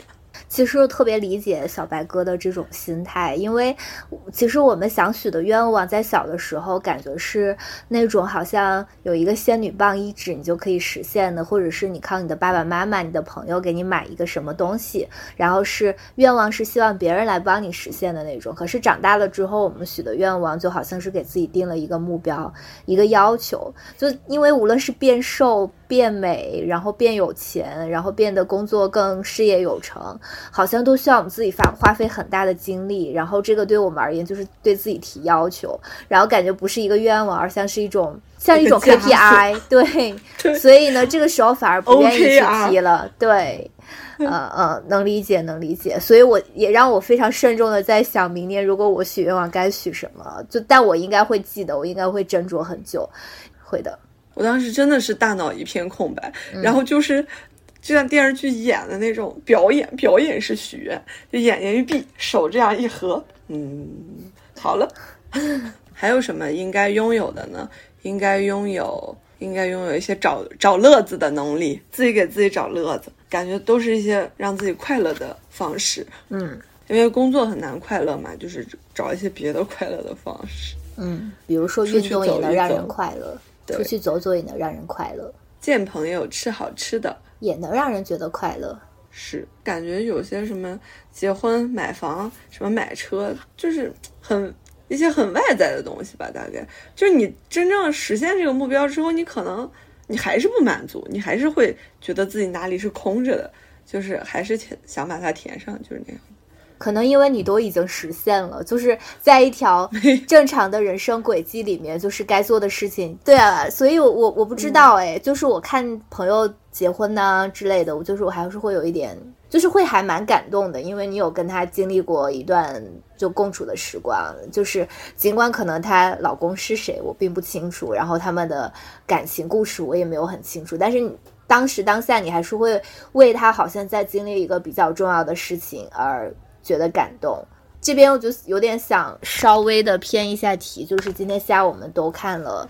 其实特别理解小白哥的这种心态，因为其实我们想许的愿望，在小的时候感觉是那种好像有一个仙女棒一指你就可以实现的，或者是你靠你的爸爸妈妈、你的朋友给你买一个什么东西，然后是愿望是希望别人来帮你实现的那种。可是长大了之后，我们许的愿望就好像是给自己定了一个目标、一个要求，就因为无论是变瘦、变美，然后变有钱，然后变得工作更事业有成。好像都需要我们自己发花费很大的精力，然后这个对我们而言就是对自己提要求，然后感觉不是一个愿望，而像是一种像一种 KPI，对，对。所以呢，这个时候反而不愿意去提了，对。呃 呃，能理解，能理解，所以我也让我非常慎重的在想，明年如果我许愿望该许什么，就但我应该会记得，我应该会斟酌很久，会的。我当时真的是大脑一片空白，然后就是就像电视剧演的那种表演，表演是许愿，就眼睛一闭，手这样一合，嗯，好了。还有什么应该拥有的呢？应该拥有，应该拥有一些找找乐子的能力，自己给自己找乐子，感觉都是一些让自己快乐的方式。嗯因为工作很难快乐嘛，就是找一些别的快乐的方式。嗯，比如说运动也能让人快乐，对出去走走也能让人快乐，见朋友，吃好吃的，也能让人觉得快乐。是感觉有些什么结婚、买房、什么买车，就是很一些很外在的东西吧。大概就是你真正实现这个目标之后，你可能你还是不满足，你还是会觉得自己哪里是空着的，就是还是想想把它填上，就是那样。可能因为你都已经实现了，就是在一条 正常的人生轨迹里面，就是该做的事情。对啊，所以我我我不知道哎，就是我看朋友结婚呐、之类的，我就是我还是会有一点，就是会还蛮感动的，因为你有跟他经历过一段就共处的时光，就是尽管可能她老公是谁我并不清楚，然后他们的感情故事我也没有很清楚，但是你。当时当下，你还是会为他好像在经历一个比较重要的事情而觉得感动。这边我就有点想稍微的偏一下题，就是今天下午我们都看了，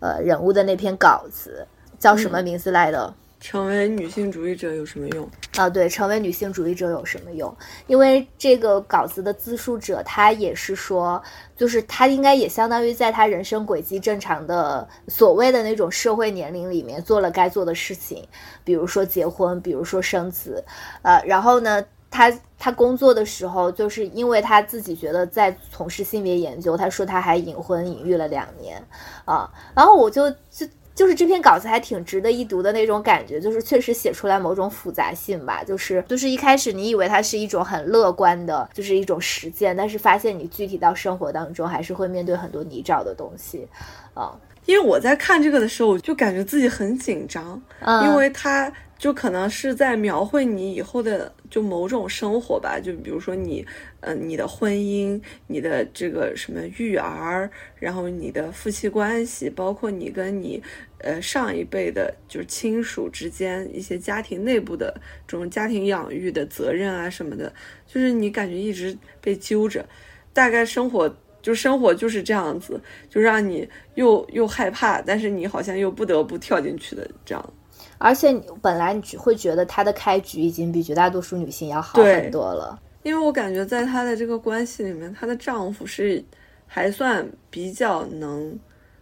呃，人物的那篇稿子，叫什么名字来的？成为女性主义者有什么用？啊，对，成为女性主义者有什么用？因为这个稿子的自述者他也是说，就是他应该也相当于在他人生轨迹正常的所谓的那种社会年龄里面做了该做的事情，比如说结婚，比如说生子，呃，然后呢，他他工作的时候，就是因为他自己觉得在从事性别研究，他说他还隐婚隐育了两年啊，然后我就就。就是这篇稿子还挺值得一读的那种感觉，就是确实写出来某种复杂性吧。就是就是一开始你以为它是一种很乐观的，就是一种实践，但是发现你具体到生活当中还是会面对很多泥沼的东西，啊、因为我在看这个的时候，我就感觉自己很紧张，嗯因为它就可能是在描绘你以后的就某种生活吧，就比如说你，呃，你的婚姻，你的这个什么育儿，然后你的夫妻关系，包括你跟你，呃，上一辈的就是亲属之间一些家庭内部的这种家庭养育的责任啊什么的，就是你感觉一直被揪着，大概生活。就生活就是这样子，就让你又又害怕，但是你好像又不得不跳进去的这样。而且你本来你会觉得她的开局已经比绝大多数女性要好很多了。因为我感觉在她的这个关系里面，她的丈夫是还算比较能，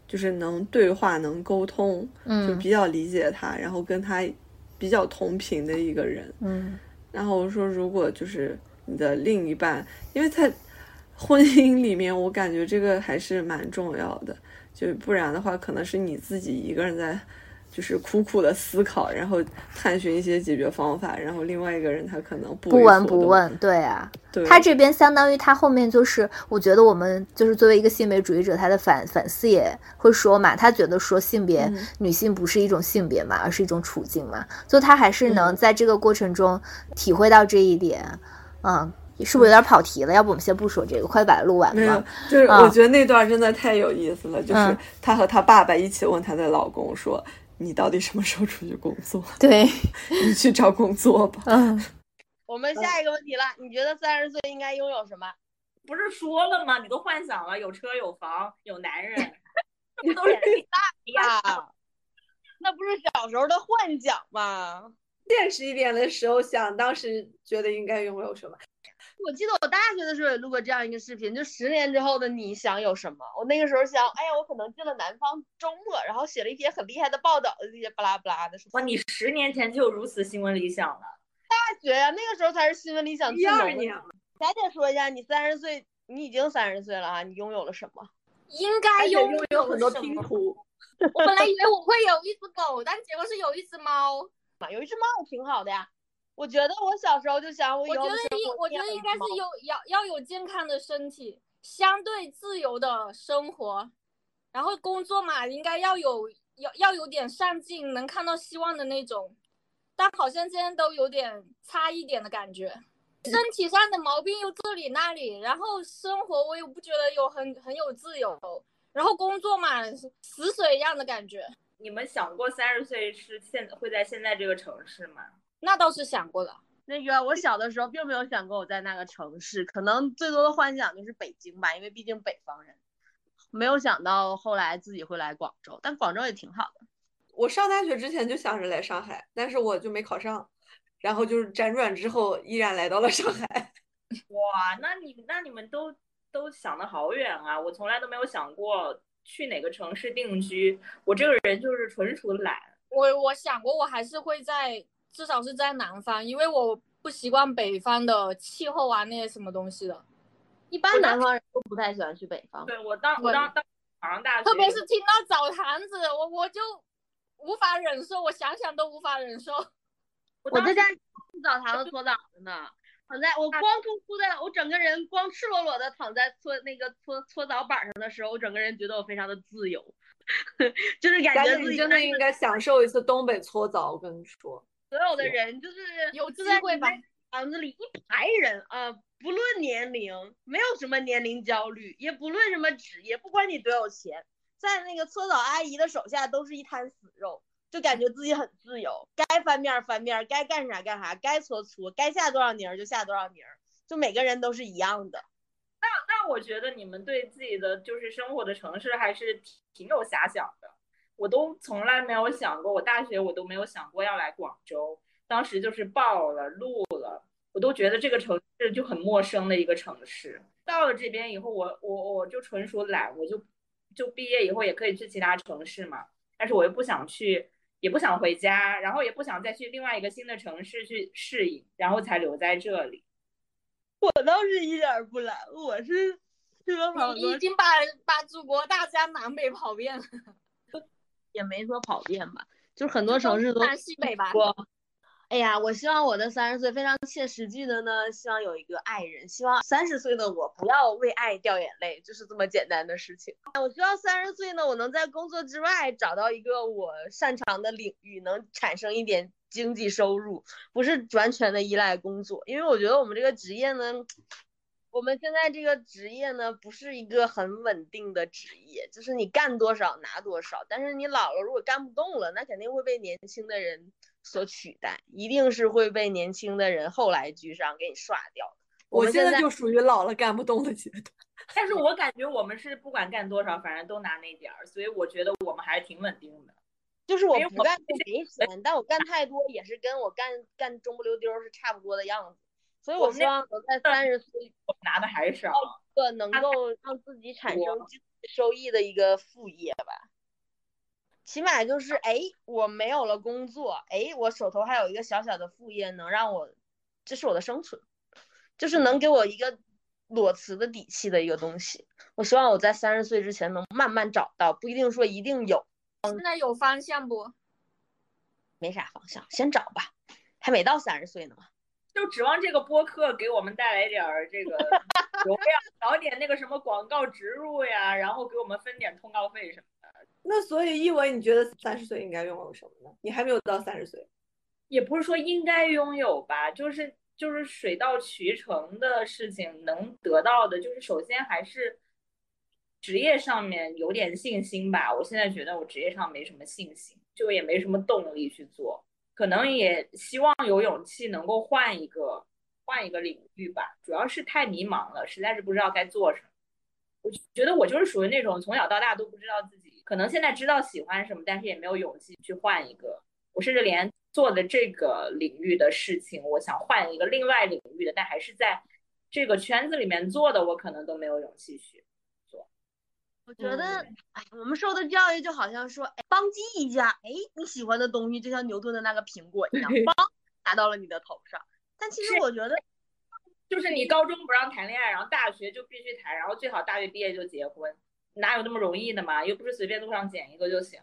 就是能对话、能沟通，就嗯比较理解她，然后跟她比较同频的一个人。嗯然后我说，如果就是你的另一半，因为在婚姻里面，我感觉这个还是蛮重要的，就不然的话，可能是你自己一个人在。就是苦苦的思考，然后探寻一些解决方法，然后另外一个人他可能不。闻不问，对啊，对，他这边相当于他后面就是，我觉得我们就是作为一个性别主义者，他的反反思也会说嘛，他觉得说性别、嗯女性不是一种性别嘛，而是一种处境嘛，就他还是能嗯在这个过程中体会到这一点，嗯。是不是有点跑题了？要不我们先不说这个，快把它录完没有吧。，就是啊我觉得那段真的太有意思了。就是嗯她和她爸爸一起问她的老公说：“你到底什么时候出去工作？对，你去找工作吧。嗯，我们下一个问题了，你觉得三十岁应该拥有什么？不是说了吗？你都幻想了，有车有房有男人，这不都是你大呀，那不是小时候的幻想吗？现实一点的时候想，当时觉得应该拥有什么？我记得我大学的时候也录过这样一个视频，就十年之后的你想有什么？我那个时候想，哎呀，我可能进了南方周末，然后写了一篇很厉害的报道，这些巴拉巴拉的。哇，你十年前就有如此新闻理想了。大学呀，那个时候才是新闻理想最一二年了，佳姐说一下，你三十岁，你已经三十岁了啊，你拥有了什么？应该拥拥有很多拼图。我本来以为我会有一只狗，但结果是有一只猫。嘛，有一只猫也挺好的呀。我觉得我小时候就想，我觉得应，我觉得应该是有要要有健康的身体，相对自由的生活，然后工作嘛，应该要有要要有点上进，能看到希望的那种。但好像现在都有点差一点的感觉，身体上的毛病又这里那里，然后生活我又不觉得有很很有自由，然后工作嘛死水一样的感觉，你们想过三十岁是现会在现在这个城市吗？那倒是想过了。那个我小的时候并没有想过我在那个城市，可能最多的幻想就是北京吧，因为毕竟北方人。没有想到后来自己会来广州，但广州也挺好的。我上大学之前就想着来上海，但是我就没考上，然后就是辗转之后依然来到了上海。哇，那你那你们都都想的好远啊！我从来都没有想过去哪个城市定居。我这个人就是纯属懒。我我想过，我还是会在，至少是在南方，因为我不习惯北方的气候啊，那些什么东西的。一般南方人都不太喜欢去北方。对我当我当当大学，特别是听到澡堂子，我我就无法忍受，我想想都无法忍受。我在家去澡堂子搓澡的呢，躺在我光秃秃的，我整个人光赤裸裸的躺在搓那个搓搓澡板上的时候，我整个人觉得我非常的自由，就是感觉自己真的应该享受一次东北搓澡。我跟你说，所有的人就是有就在机会吧房子里一排人啊、不论年龄，没有什么年龄焦虑，也不论什么职业，不管你多有钱，在那个搓澡阿姨的手下都是一滩死肉，就感觉自己很自由，该翻面儿翻面儿，该干啥干啥，该搓搓，该下多少泥儿就下多少泥儿，就每个人都是一样的。那那我觉得你们对自己的就是生活的城市还是挺挺有遐想的。我都从来没有想过，我大学我都没有想过要来广州，当时就是报了录了，我都觉得这个城市就很陌生的一个城市。到了这边以后，我我我就纯属懒，我就就毕业以后也可以去其他城市嘛，但是我又不想去，也不想回家，然后也不想再去另外一个新的城市去适应，然后才留在这里。我倒是一点儿不懒，我是去了好多已经把把祖国大江南北跑遍了，也没说跑遍吧，就是很多城市都东南西北吧。我。哎呀，我希望我的三十岁非常切实际的呢，希望有一个爱人，希望三十岁的我不要为爱掉眼泪，就是这么简单的事情。我希望三十岁呢，我能在工作之外找到一个我擅长的领域，能产生一点经济收入，不是完全的依赖工作。因为我觉得我们这个职业呢，我们现在这个职业呢，不是一个很稳定的职业，就是你干多少拿多少，但是你老了如果干不动了，那肯定会被年轻的人。所取代，一定是会被年轻的人后来居上给你刷掉的。我现在就属于老了干不动的阶段，但是我感觉我们是不管干多少，反正都拿那点儿，所以我觉得我们还是挺稳定的。就是我不干没钱，但我干太多也是跟我干干中不溜丢是差不多的样子。所以我希望我在三十岁拿的还少，一个能够让自己产生收益的一个副业吧。起码就是哎，我没有了工作，哎，我手头还有一个小小的副业，能让我，这是我的生存，就是能给我一个裸辞的底气的一个东西。我希望我在三十岁之前能慢慢找到，不一定说一定有。现在有方向不？没啥方向，先找吧，还没到三十岁呢嘛。就指望这个播客给我们带来点儿这个 流量，搞点那个什么广告植入呀，然后给我们分点通告费什么的。那所以，一文，你觉得三十岁应该拥有什么呢？你还没有到三十岁，也不是说应该拥有吧，就是就是水到渠成的事情能得到的，就是首先还是职业上面有点信心吧。我现在觉得我职业上没什么信心，就也没什么动力去做，可能也希望有勇气能够换一个换一个领域吧。主要是太迷茫了，实在是不知道该做什么。我觉得我就是属于那种从小到大都不知道自己。可能现在知道喜欢什么，但是也没有勇气去换一个。我甚至连做的这个领域的事情，我想换一个另外领域的，但还是在这个圈子里面做的，我可能都没有勇气去。我觉得，哎，我们受的教育就好像说，哎，邦击一下，哎，你喜欢的东西就像牛顿的那个苹果一样，邦砸到了你的头上。但其实我觉得，就是你高中不让谈恋爱，然后大学就必须谈，然后最好大学毕业就结婚。哪有那么容易的嘛？又不是随便路上捡一个就行。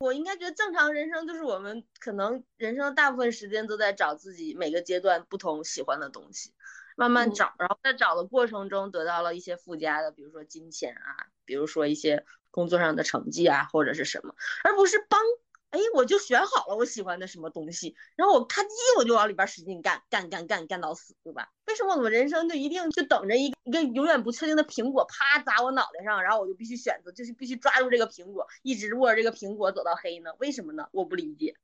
我应该觉得正常人生就是我们可能人生大部分时间都在找自己每个阶段不同喜欢的东西，慢慢找，然后在找的过程中得到了一些附加的，比如说金钱啊，比如说一些工作上的成绩啊，或者是什么，而不是帮。哎，我就选好了我喜欢的什么东西，然后我咔叽我就往里边使劲干，干干干干到死，对吧？为什么我们人生就一定就等着一一个永远不确定的苹果啪砸我脑袋上，然后我就必须选择，就是必须抓住这个苹果，一直握着这个苹果走到黑呢？为什么呢？我不理解。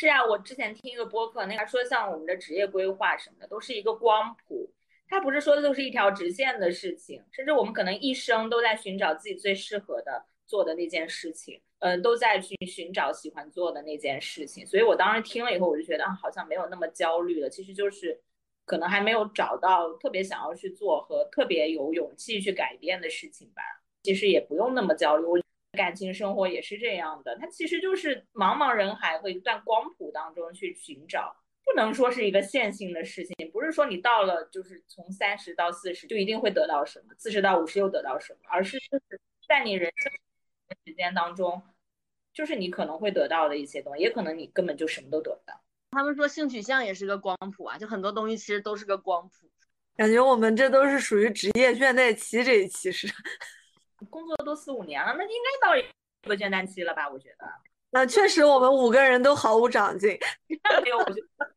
是啊，我之前听一个播客，那个说像我们的职业规划什么的，都是一个光谱，它不是说的都是一条直线的事情，甚至我们可能一生都在寻找自己最适合的做的那件事情。嗯，都在去寻找喜欢做的那件事情，所以我当时听了以后，我就觉得啊，好像没有那么焦虑了。其实就是可能还没有找到特别想要去做和特别有勇气去改变的事情吧。其实也不用那么焦虑，感情生活也是这样的。它其实就是茫茫人海和一段光谱当中去寻找，不能说是一个线性的事情，不是说你到了就是从三十到四十就一定会得到什么，四十到五十又得到什么，而是就是在你人生。时间当中，就是你可能会得到的一些东西，也可能你根本就什么都得不到。他们说性取向也是个光谱啊，就很多东西其实都是个光谱。感觉我们这都是属于职业倦怠期这一期是，工作都四五年了，那应该到一个倦怠期了吧？我觉得。那确实，我们五个人都毫无长进。没有，我觉得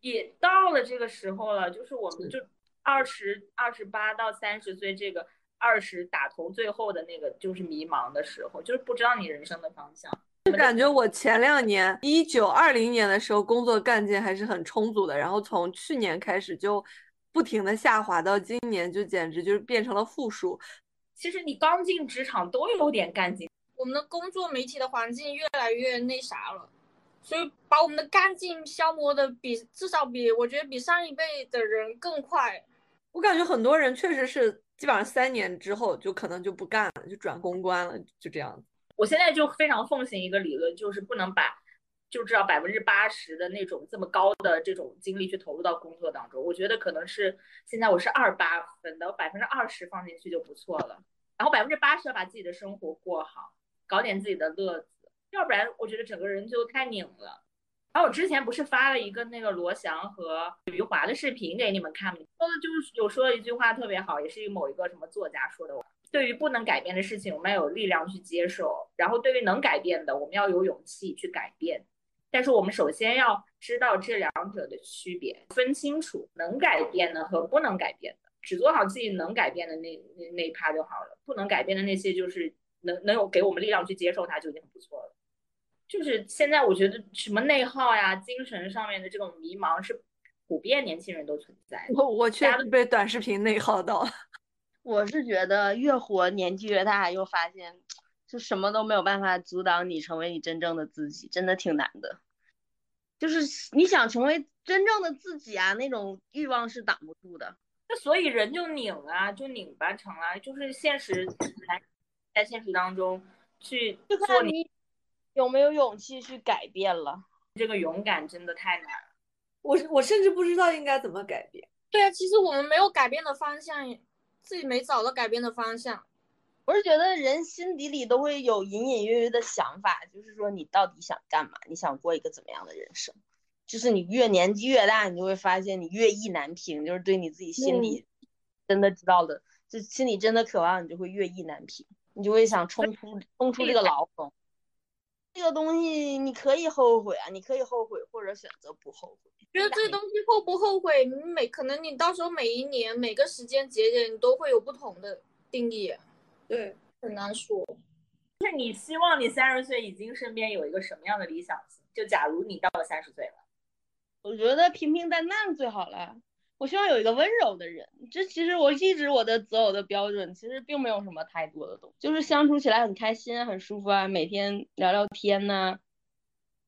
也到了这个时候了，就是我们就二十二十八到三十岁这个。二十打头最后的那个就是迷茫的时候，就是不知道你人生的方向。就感觉我前两年一九二零年的时候工作干劲还是很充足的，然后从去年开始就不停的下滑，到今年就简直就是变成了负数。其实你刚进职场都有点干劲，我们的工作媒体的环境越来越那啥了，所以把我们的干劲消磨的比至少比我觉得比上一辈的人更快。我感觉很多人确实是。基本上三年之后就可能就不干了，就转公关了，就这样。我现在就非常奉行一个理论，就是不能把就知道百分之八十的那种这么高的这种精力去投入到工作当中。我觉得可能是现在我是二八分的，百分之二十放进去就不错了。然后百分之八十要把自己的生活过好，搞点自己的乐子，要不然我觉得整个人就太拧了。然后我之前不是发了一个那个罗翔和余华的视频给你们看吗？说的就是有说了一句话特别好，也是某一个什么作家说的。对于不能改变的事情，我们要有力量去接受；然后对于能改变的，我们要有勇气去改变。但是我们首先要知道这两者的区别，分清楚能改变的和不能改变的，只做好自己能改变的那那那一趴就好了。不能改变的那些，就是能能有给我们力量去接受它，就已经很不错了。就是现在，我觉得什么内耗呀、精神上面的这种迷茫是普遍年轻人都存在的。我我确实被短视频内耗到。我是觉得越活年纪越大，又发现就什么都没有办法阻挡你成为你真正的自己，真的挺难的。就是你想成为真正的自己啊，那种欲望是挡不住的。那所以人就拧啊，就拧巴成了，就是现实来在现实当中去做你。有没有勇气去改变了？这个勇敢真的太难了。我我甚至不知道应该怎么改变。对啊，其实我们没有改变的方向，自己没找到改变的方向。我是觉得人心底里都会有隐隐约约的想法，就是说你到底想干嘛？你想过一个怎么样的人生？就是你越年纪越大，你就会发现你越意难平。就是对你自己心里真的知道的，就心里真的渴望，你就会越意难平，你就会想冲出冲出这个牢笼。这个东西你可以后悔啊，你可以后悔或者选择不后悔。觉得这个东西后不后悔，你每可能你到时候每一年每个时间节点你都会有不同的定义，对，很难说。就是你希望你三十岁已经身边有一个什么样的理想型？就假如你到了三十岁了，我觉得平平淡淡最好了。我希望有一个温柔的人，这其实我一直我的择偶的标准其实并没有什么太多的东西，就是相处起来很开心、很舒服啊，每天聊聊天呐，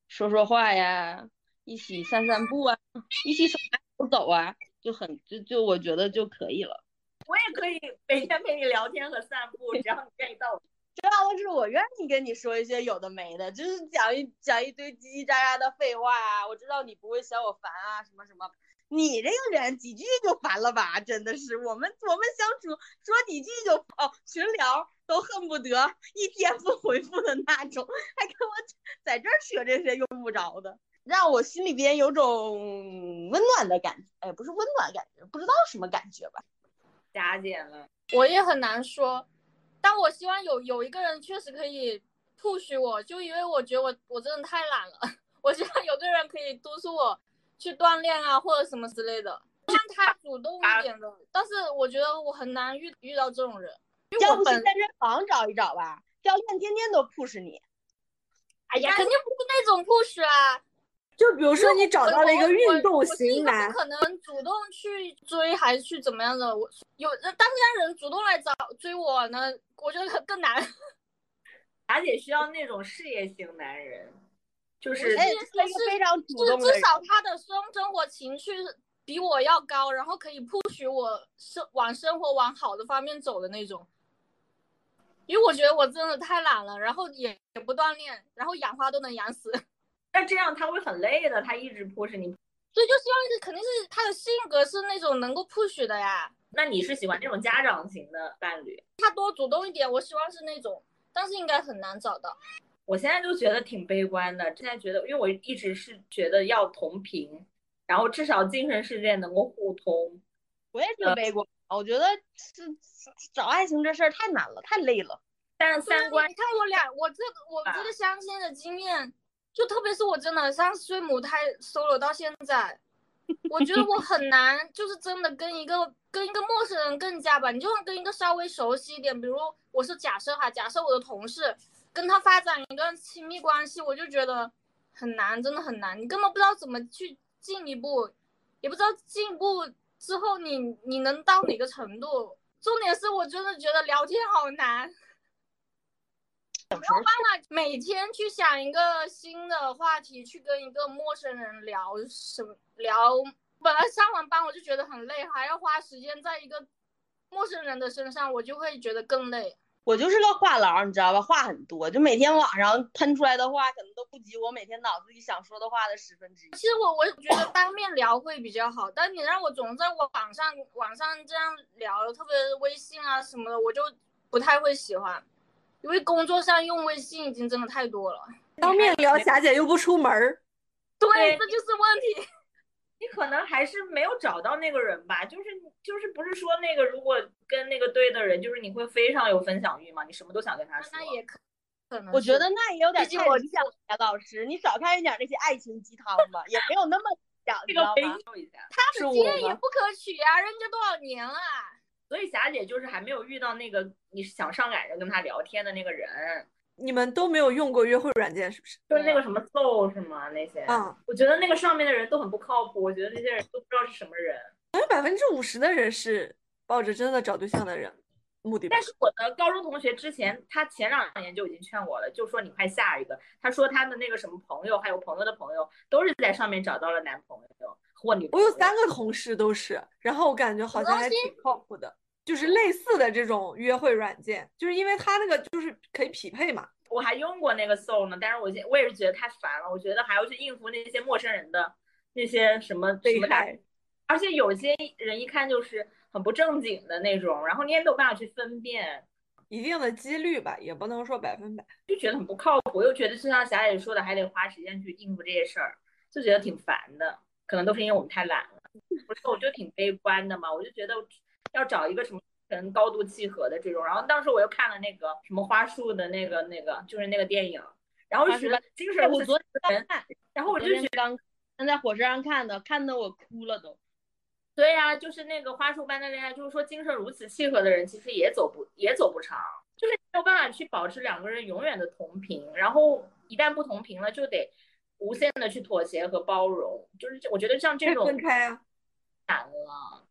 说说话呀，一起散散步啊，一起手拉手走啊，就很就就我觉得就可以了。我也可以每天陪你聊天和散步，只要你愿意到我。主要的是我愿意跟你说一些有的没的，就是讲一讲一堆叽叽喳喳的废话啊。我知道你不会嫌我烦啊，什么什么。你这个人几句就烦了吧？真的是，我们我们相处说几句就哦，群聊都恨不得一天不回复的那种，还跟我在这扯这些用不着的，让我心里边有种温暖的感觉。哎，不是温暖感觉，不知道什么感觉吧？加减了，我也很难说，但我希望有有一个人确实可以 push 我，就因为我觉得我我真的太懒了，我希望有个人可以督促我。去锻炼啊，或者什么之类的，让他主动一点的。但是我觉得我很难遇遇到这种人。要不去健身房找一找吧，教练天天都 push 你。哎呀，肯定不是那种 push 啊。就比如说你找到了一个运动型男，可能主动去追还是去怎么样的？我有当家人主动来找追我呢，我觉得更难。而且需要那种事业型男人。就是，是非常主动至少他的生生活情趣比我要高，然后可以 push 我生往生活往好的方面走的那种。因为我觉得我真的太懒了，然后也也不锻炼，然后养花都能养死。那这样他会很累的，他一直 push 你。所以就希望是肯定是他的性格是那种能够 push 的呀。那你是喜欢这种家长型的伴侣？他多主动一点，我希望是那种，但是应该很难找到。我现在就觉得挺悲观的。现在觉得，因为我一直是觉得要同频，然后至少精神世界能够互通。我也挺悲观，我觉得是找爱情这事儿太难了，太累了。但是三观，你看我俩，我这个我这个相亲的经验，就特别是我真的三十岁母胎 solo 到现在，我觉得我很难，就是真的跟一个跟一个陌生人更加吧。你就算跟一个稍微熟悉一点，比如我是假设哈，假设我的同事。跟他发展一段亲密关系，我就觉得很难，真的很难。你根本不知道怎么去进一步，也不知道进一步之后你你能到哪个程度。重点是我真的觉得聊天好难，有办法每天去想一个新的话题去跟一个陌生人聊什么聊。本来上完班我就觉得很累，还要花时间在一个陌生人的身上，我就会觉得更累。我就是个话痨，你知道吧？话很多，就每天晚上喷出来的话，可能都不及我每天脑子里想说的话的十分之一。其实我我觉得当面聊会比较好，但你让我总在网上网上这样聊，特别微信啊什么的，我就不太会喜欢，因为工作上用微信已经真的太多了。当面聊，霞姐又不出门儿。对，这就是问题。你可能还是没有找到那个人吧，就是就是不是说那个如果跟那个对的人，就是你会非常有分享欲嘛，你什么都想跟他说。那也可可能，我觉得那也有点毕竟我太理想老师，你少看一点那些爱情鸡汤吧，也没有那么讲，你知道吗？他是我的经验也不可取啊，人家多少年了。所以霞姐就是还没有遇到那个你想上赶着跟他聊天的那个人，你们都没有用过约会软件是不是？就是那个什么 Soul 是吗？那些，嗯，我觉得那个上面的人都很不靠谱，我觉得那些人都不知道是什么人。还有百分之五十的人是抱着真的找对象的人目的但。是我的高中同学之前，他前两年就已经劝我了，就说你快下一个。他说他的那个什么朋友，还有朋友的朋友，都是在上面找到了男朋友或女朋友。我有三个同事都是，然后我感觉好像还挺靠谱的，就是类似的这种约会软件，就是因为它那个就是可以匹配嘛。我还用过那个 Soul 呢，但是我现我也是觉得太烦了，我觉得还要去应付那些陌生人的那些什么什被么大害，而且有些人一看就是很不正经的那种，然后你也没有办法去分辨，一定的几率吧，也不能说百分百。就觉得很不靠谱，又觉得就像霞姐说的，还得花时间去应付这些事儿，就觉得挺烦的。可能都是因为我们太懒了，不是，我就挺悲观的嘛，我就觉得要找一个什么人高度契合的这种。然后当时我又看了那个什么花束的那个那个，就是那个电影，然后就觉得精神我昨天看，然后我我就觉得。刚在火车上看的，看的我哭了都。对呀、就是那个花束般的恋爱，就是说精神如此契合的人，其实也走不也走不长，就是没有办法去保持两个人永远的同频，然后一旦不同频了，就得无限的去妥协和包容，就是我觉得像这种分开啊，难了，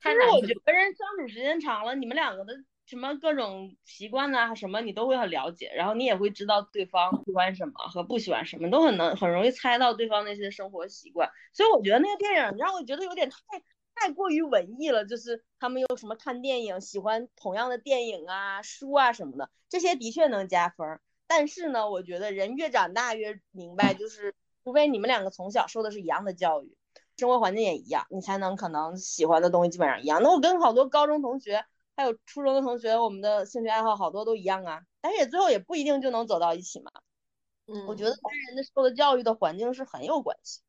其实我太难去觉得人相处时间长了，你们两个的什么各种习惯呐、什么你都会很了解，然后你也会知道对方喜欢什么和不喜欢什么，都很能很容易猜到对方那些生活习惯。所以我觉得那个电影让我觉得有点太太过于文艺了，就是他们有什么看电影，喜欢同样的电影啊、书啊什么的，这些的确能加分。但是呢，我觉得人越长大越明白，就是除非你们两个从小受的是一样的教育，生活环境也一样，你才能可能喜欢的东西基本上一样。那我跟好多高中同学，还有初中的同学，我们的兴趣爱好好多都一样啊，但是也最后也不一定就能走到一起嘛。嗯，我觉得跟人的受的教育的环境是很有关系的，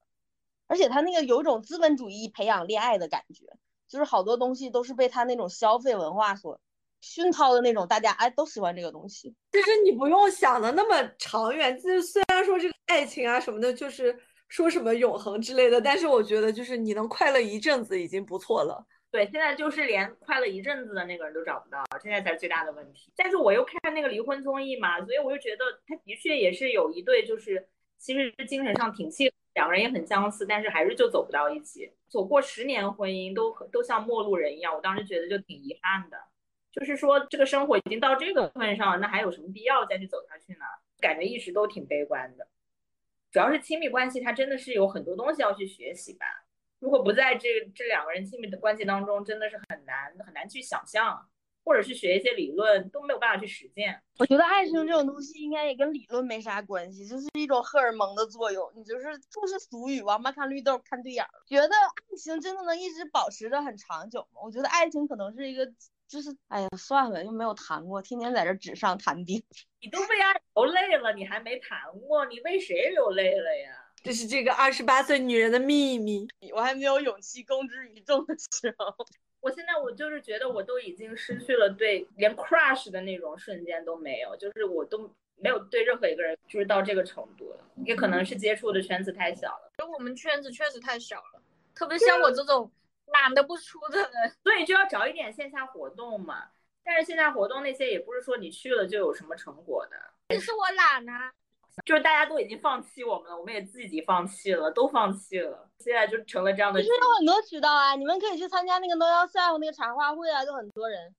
而且他那个有一种资本主义培养恋爱的感觉，就是好多东西都是被他那种消费文化所熏陶的那种，大家哎都喜欢这个东西。其实你不用想的那么长远，就是虽然说这个爱情啊什么的，就是说什么永恒之类的，但是我觉得就是你能快乐一阵子已经不错了。对，现在就是连快乐一阵子的那个人都找不到，现在才是最大的问题。但是我又看那个离婚综艺嘛，所以我就觉得他的确也是有一对，就是其实精神上挺契合，两个人也很相似，但是还是就走不到一起。走过十年婚姻都都像陌路人一样，我当时觉得就挺遗憾的。就是说这个生活已经到这个份上了，那还有什么必要再去走下去呢？感觉一直都挺悲观的。主要是亲密关系，它真的是有很多东西要去学习吧。如果不在这这两个人亲密的关系当中，真的是很难很难去想象，或者去学一些理论都没有办法去实践。我觉得爱情这种东西应该也跟理论没啥关系，就是一种荷尔蒙的作用。你就是就是俗语，王八看绿豆看对眼儿。觉得爱情真的能一直保持着很长久吗？我觉得爱情可能是一个，就是哎呀算了，又没有谈过，天天在这纸上谈兵。你都为爱流泪了，你还没谈过，你为谁流泪了呀？这是这个二十八岁女人的秘密。我还没有勇气公之于众的时候。我现在我就是觉得我都已经失去了对连 crush 的那种瞬间都没有，就是我都没有对任何一个人就是到这个程度了，也可能是接触的圈子太小了，我们圈子确实太小了，特别像我这种懒得不出的人。所以就要找一点线下活动嘛。但是线下活动那些也不是说你去了就有什么成果的，其实我懒啊，就是大家都已经放弃我们了，我们也自己放弃了，都放弃了，现在就成了这样的其实有很多渠道啊，你们可以去参加那个 No Yourself 那个茶话会啊，就很多人。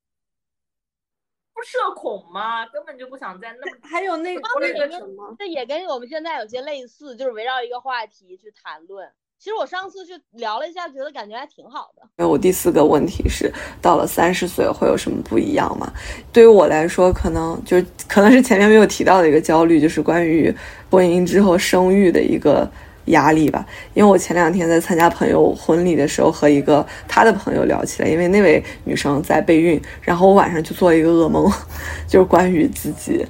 不社恐吗？根本就不想在那么还有那个当那个什么，这也跟我们现在有些类似，就是围绕一个话题去谈论。其实我上次去聊了一下，觉得感觉还挺好的。因为我第四个问题是，到了三十岁会有什么不一样吗？对于我来说，可能就是可能是前面没有提到的一个焦虑，就是关于婚姻之后生育的一个压力吧。因为我前两天在参加朋友婚礼的时候，和一个他的朋友聊起来，因为那位女生在备孕，然后我晚上就做了一个噩梦，就是关于自己，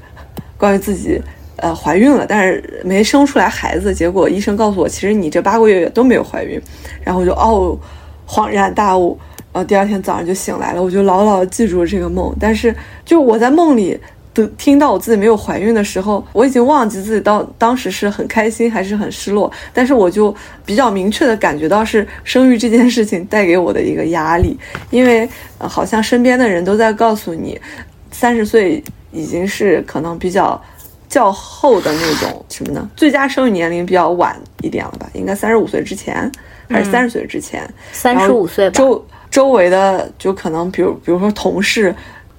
关于自己呃怀孕了，但是没生出来孩子。结果医生告诉我，其实你这八个月都没有怀孕。然后我就哦，恍然大悟。然后第二天早上就醒来了，我就牢牢记住了这个梦。但是就我在梦里。听到我自己没有怀孕的时候，我已经忘记自己到当时是很开心还是很失落。但是我就比较明确的感觉到是生育这件事情带给我的一个压力，因为，好像身边的人都在告诉你，三十岁已经是可能比较较后的那种什么呢？最佳生育年龄比较晚一点了吧？应该三十五岁之前还是三十岁之前？三十五岁吧。周周围的就可能比如比如说同事。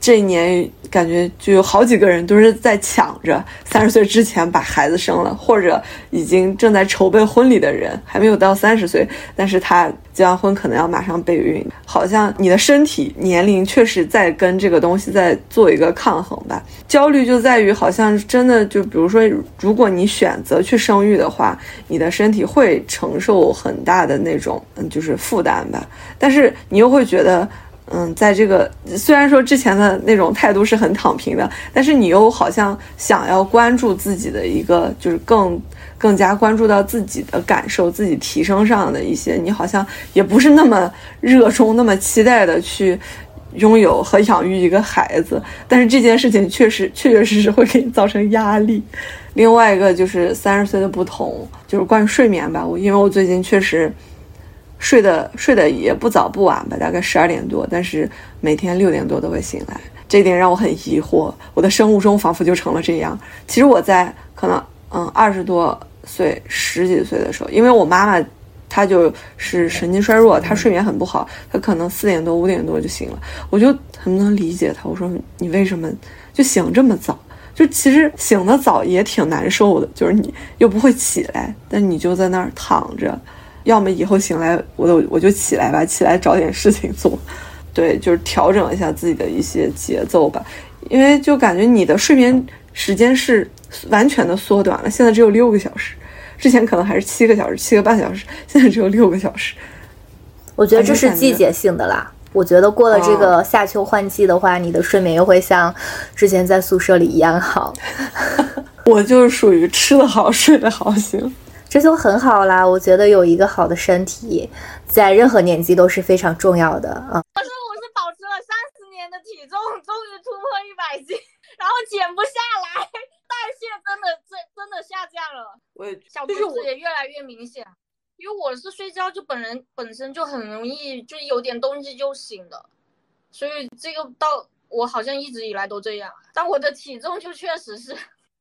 这一年感觉就有好几个人都是在抢着三十岁之前把孩子生了，或者已经正在筹备婚礼的人还没有到三十岁，但是他结完婚可能要马上备孕。好像你的身体年龄确实在跟这个东西在做一个抗衡吧。焦虑就在于好像真的就比如说，如果你选择去生育的话，你的身体会承受很大的那种嗯就是负担吧，但是你又会觉得。嗯，在这个虽然说之前的那种态度是很躺平的，但是你又好像想要关注自己的一个，就是更更加关注到自己的感受、自己提升上的一些，你好像也不是那么热衷、那么期待的去拥有和养育一个孩子。但是这件事情确实确确实实会给你造成压力。另外一个就是三十岁的不同，就是关于睡眠吧。我因为我最近确实。睡的睡的也不早不晚吧，大概十二点多，但是每天六点多都会醒来，这点让我很疑惑。我的生物钟仿佛就成了这样。其实我在可能嗯二十多岁、十几岁的时候，因为我妈妈她就是神经衰弱，她睡眠很不好，她可能四点多五点多就醒了，我就很能理解她。我说你为什么就醒这么早？就其实醒得早也挺难受的，就是你又不会起来，但你就在那儿躺着。要么以后醒来，我都我就起来吧，起来找点事情做，对，就是调整一下自己的一些节奏吧。因为就感觉你的睡眠时间是完全的缩短了，现在只有六个小时，之前可能还是七个小时、七个半小时，现在只有六个小时。我觉得这是季节性的啦。我觉得过了这个夏秋换季的话，你的睡眠又会像之前在宿舍里一样好。我就是属于吃得好、睡得好型。这就很好啦，我觉得有一个好的身体，在任何年纪都是非常重要的啊。可是我是保持了三十年的体重，终于突破一百斤，然后减不下来，代谢真的真真的下降了，我也小肚子也越来越明显。因为我是睡觉就本人本身就很容易就有点东西就醒的，所以这个到我好像一直以来都这样，但我的体重就确实是。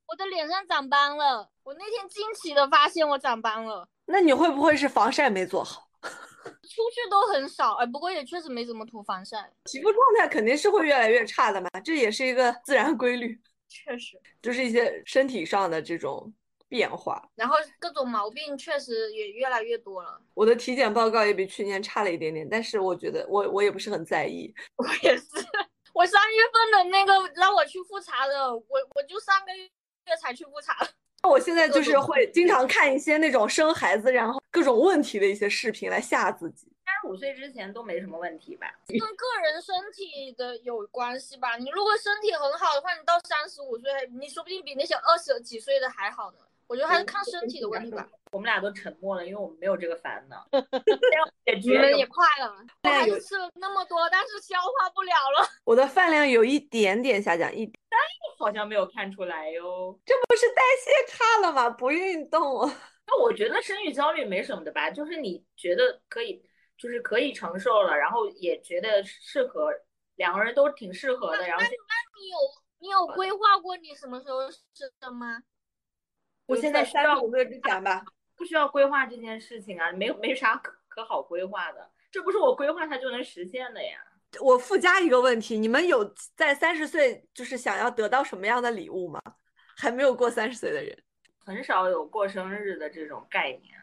我的脸上长斑了，我那天惊奇的发现我长斑了。那你会不会是防晒没做好？出去都很少，哎，不过也确实没怎么涂防晒。皮肤状态肯定是会越来越差的嘛，这也是一个自然规律。确实，就是一些身体上的这种变化，然后各种毛病确实也越来越多了。我的体检报告也比去年差了一点点，但是我觉得我我也不是很在意。我也是，我三月份的那个让我去复查的，我我就上个月。才去复查。那 我现在 就是会经常看一些那种生孩子然后各种问题的一些视频来吓自己。三十五岁之前都没什么问题吧？跟个人身体的有关系吧。你如果身体很好的话，你到三十五岁，你说不定比那些二十几岁的还好呢。我觉得还是看身体的问题吧。我们俩都沉默了，因为我们没有这个烦恼。你们也快了，我还是吃了那么多，但是消化不了了。我的饭量有一点点下降，一但好像没有看出来哟。这不是代谢差了吗？不运动。那我觉得生育焦虑没什么的吧，就是你觉得可以，就是可以承受了，然后也觉得适合，两个人都挺适合的。然后，那你有你有规划过你什么时候生吗？我现在三十五岁之前吧，不需要规划这件事情啊，没没啥可可好规划的，这不是我规划它就能实现的呀。我附加一个问题，你们有在三十岁就是想要得到什么样的礼物吗？还没有过三十岁的人，很少有过生日的这种概念。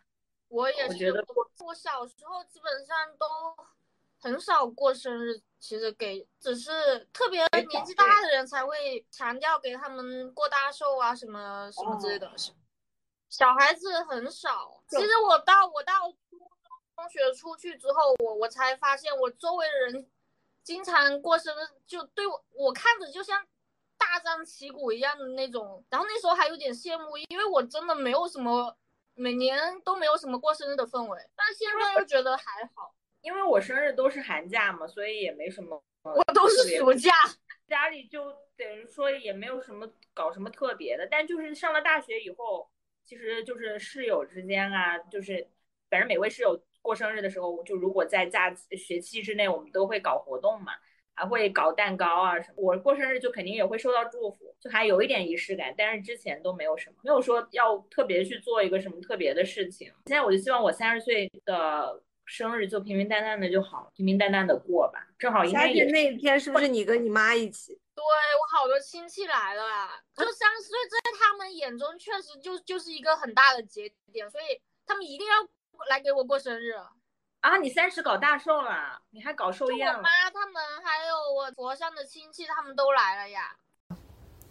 我也觉得，我小时候基本上都很少过生日，其实给只是特别年纪大的人才会强调给他们过大寿啊什么什么之类的东西。小孩子很少，其实我到我到初中中学出去之后，我我才发现我周围的人经常过生日，就对我我看着就像大大张旗鼓一样的那种。然后那时候还有点羡慕，因为我真的没有什么每年都没有什么过生日的氛围。但现在又觉得还好，因为我生日都是寒假嘛，所以也没什么。我都是暑假，家里就等于说也没有什么搞什么特别的。但就是上了大学以后，其实就是室友之间啊，就是反正每位室友过生日的时候，就如果在假学期之内，我们都会搞活动嘛，还会搞蛋糕啊什么。我过生日就肯定也会收到祝福，就还有一点仪式感。但是之前都没有什么，没有说要特别去做一个什么特别的事情。现在我就希望我三十岁的。生日就平平淡淡的就好，平平淡淡的过吧。正好应该也那一天是不是你跟你妈一起？对我好多亲戚来了，就三十岁在他们眼中确实就就是一个很大的节点，所以他们一定要来给我过生日。啊，你三十搞大寿了？你还搞寿宴？我妈他们还有我佛山的亲戚他们都来了呀。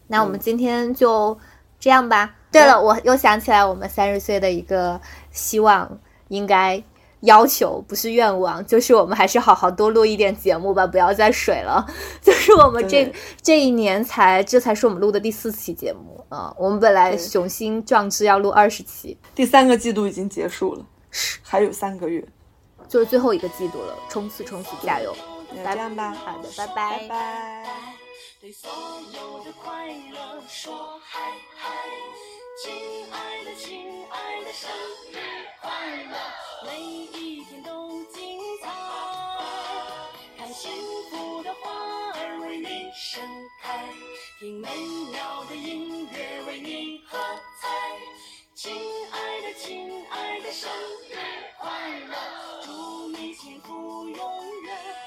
那我们今天就这样吧。对了，我又想起来我们三十岁的一个希望，应该。要求不是愿望，就是我们还是好好多录一点节目吧，不要再水了。就是我们这这一年才，这才是我们录的第四期节目啊。我们本来雄心壮志要录二十期，第三个季度已经结束了，还有三个月，就是最后一个季度了，冲刺冲刺，加油！那这样吧，好的，拜拜，拜拜。亲爱的亲爱的生日快乐每一天都精彩看幸福的花儿为你盛开听美妙的音乐为你喝彩亲爱的亲爱的生日快乐祝你幸福永远